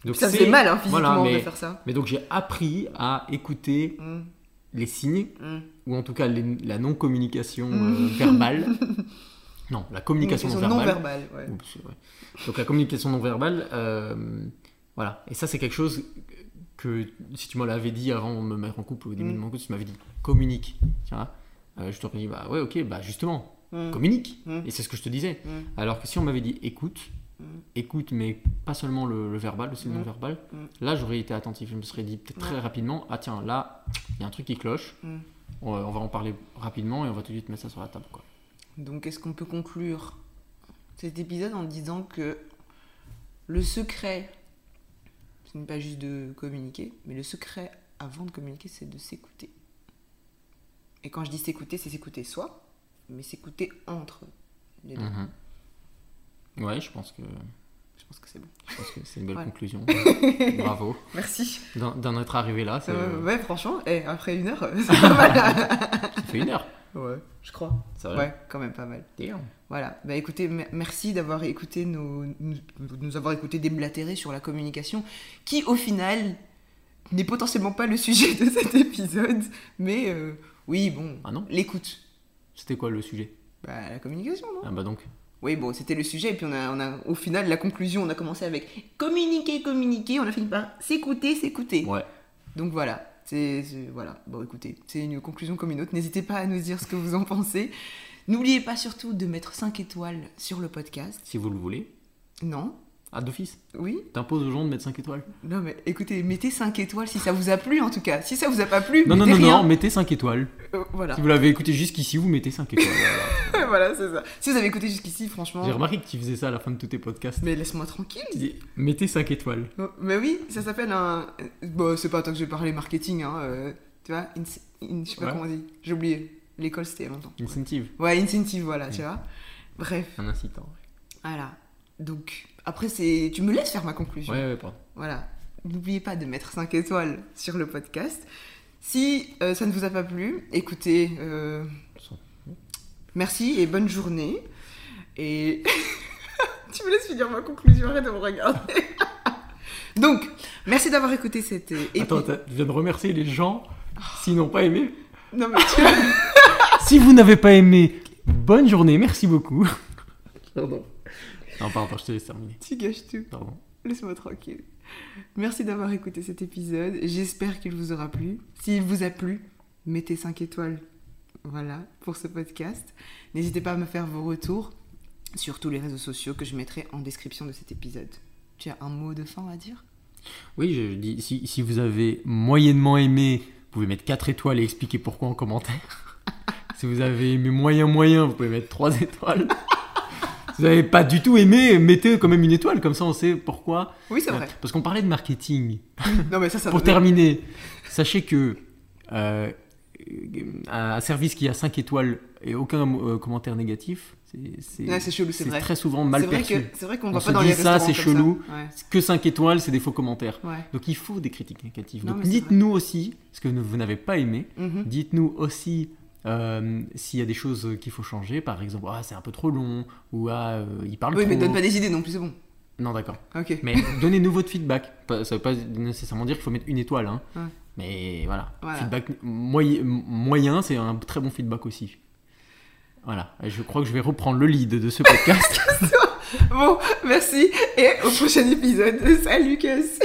Donc Ça faisait mal hein, physiquement voilà, mais, de faire ça. mais donc j'ai appris à écouter Mm. les signes, Mm. ou en tout cas les- la non-communication Mm. euh, verbale. Non, la communication non verbale. non verbale. Donc la communication non verbale, euh, voilà. Et ça, c'est quelque chose que si tu me l'avais dit avant de me mettre en couple, au début Mm. de mon couple, tu m'avais dit communique. Tu vois? Euh, je t'aurais dit, bah ouais, ok, bah justement, Mm. communique. Mm. Et c'est ce que je te disais. Alors que si on m'avait dit écoute, écoute, mais pas seulement le, le verbal, aussi le non verbal, Mm. là j'aurais été attentif. Je me serais dit peut-être très rapidement, ah tiens, là, il y a un truc qui cloche. On, on va en parler rapidement et on va tout de suite mettre ça sur la table. Quoi. Donc, est-ce qu'on peut conclure cet épisode en disant que le secret, ce n'est pas juste de communiquer, mais le secret avant de communiquer, c'est de s'écouter. Et quand je dis s'écouter, c'est s'écouter soi, mais s'écouter entre les deux. Mhm. Ouais, je pense que, Je pense que c'est bon. je pense que c'est une belle conclusion. Bravo. Merci. D'en être arrivé là, Euh, ouais, franchement, eh, après une heure, c'est pas mal. ça fait une heure. ouais, je crois. Ouais, quand même pas mal. Damn. Voilà, bah écoutez, me- merci d'avoir écouté nos, nous, nous avoir écouté déblatérer sur la communication, qui au final n'est potentiellement pas le sujet de cet épisode, mais euh, oui, bon, Ah non l'écoute. C'était quoi le sujet? Bah la communication, non? Ah bah donc. Oui, bon, c'était le sujet, et puis on a, on a, au final, la conclusion, on a commencé avec communiquer, communiquer, on a fini par s'écouter, s'écouter. Ouais. Donc voilà, c'est- voilà. Bon, écoutez, c'est une conclusion comme une autre. N'hésitez pas à nous dire ce que vous en pensez. N'oubliez pas surtout de mettre 5 étoiles sur le podcast. Si vous le voulez. Non Ah, d'office. Oui T'imposes aux gens de mettre 5 étoiles. Non, mais écoutez, mettez 5 étoiles si ça vous a plu en tout cas. Si ça vous a pas plu, Non, non, mettez non, rien. non, mettez 5 étoiles. Euh, voilà. Si vous l'avez écouté jusqu'ici, vous mettez 5 étoiles. voilà. voilà, c'est ça. Si vous avez écouté jusqu'ici, franchement. J'ai remarqué que tu faisais ça à la fin de tous tes podcasts. Mais laisse-moi tranquille. Mettez 5 étoiles. Oh, Mais oui, ça s'appelle un. Bon, c'est pas tant que je vais parler marketing, hein. euh, tu vois, ins- in- je sais pas Ouais. comment on dit. J'ai oublié. L'école, c'était longtemps. Incentive. Ouais, incentive, voilà, tu Mm. vois. Bref, Un incitant. voilà. Donc, après, c'est. Tu me laisses faire ma conclusion. Ouais, ouais, pardon. Voilà. N'oubliez pas de mettre 5 étoiles sur le podcast. Si euh, ça ne vous a pas plu, écoutez, euh, merci et bonne journée. Et tu me laisses finir ma conclusion, arrête de me regarder. Donc, merci d'avoir écouté cette euh, Attends, tu viens de remercier les gens s'ils n'ont pas aimé. Non, mais tu... Si vous n'avez pas aimé, bonne journée, merci beaucoup. Pardon. Non, pardon, je te laisse terminer. tu gâches tout. Pardon. Laisse-moi tranquille. Merci d'avoir écouté cet épisode. J'espère qu'il vous aura plu. S'il vous a plu, mettez 5 étoiles. Voilà, pour ce podcast. N'hésitez pas à me faire vos retours sur tous les réseaux sociaux que je mettrai en description de cet épisode. Tu as un mot de fin à dire? Oui, je dis, si, si vous avez moyennement aimé, vous pouvez mettre 4 étoiles et expliquer pourquoi en commentaire. si vous avez aimé moyen moyen, vous pouvez mettre 3 étoiles. si vous n'avez pas du tout aimé, mettez quand même une étoile, comme ça on sait pourquoi. Oui, c'est vrai. Parce qu'on parlait de marketing. Non, mais ça, ça Pour terminer, sachez que euh, un service qui a 5 étoiles et aucun euh, commentaire négatif, c'est Ouais, chelou, c'est vrai. très souvent mal perçu. C'est vrai qu'on On va pas dans dit les ça, c'est chelou. Ouais. Que 5 étoiles, c'est des faux commentaires. ouais. Donc il faut des critiques négatives. Non, Donc dites-nous aussi ce que vous n'avez pas aimé. Mhm. Dites-nous aussi euh, s'il y a des choses qu'il faut changer. Par exemple, ah, c'est un peu trop long ou ah, euh, il parle Oui, trop. mais donne pas des idées non plus, c'est bon. Non, d'accord. Ok. Mais donnez-nous votre feedback. Ça veut pas nécessairement dire qu'il faut mettre une étoile. hein. Ouais. Mais voilà. Voilà. Feedback moyen, moyen c'est un très bon feedback aussi. Voilà. Je crois que je vais reprendre le lead de ce podcast. Bon, merci et au prochain épisode. Salut, Cass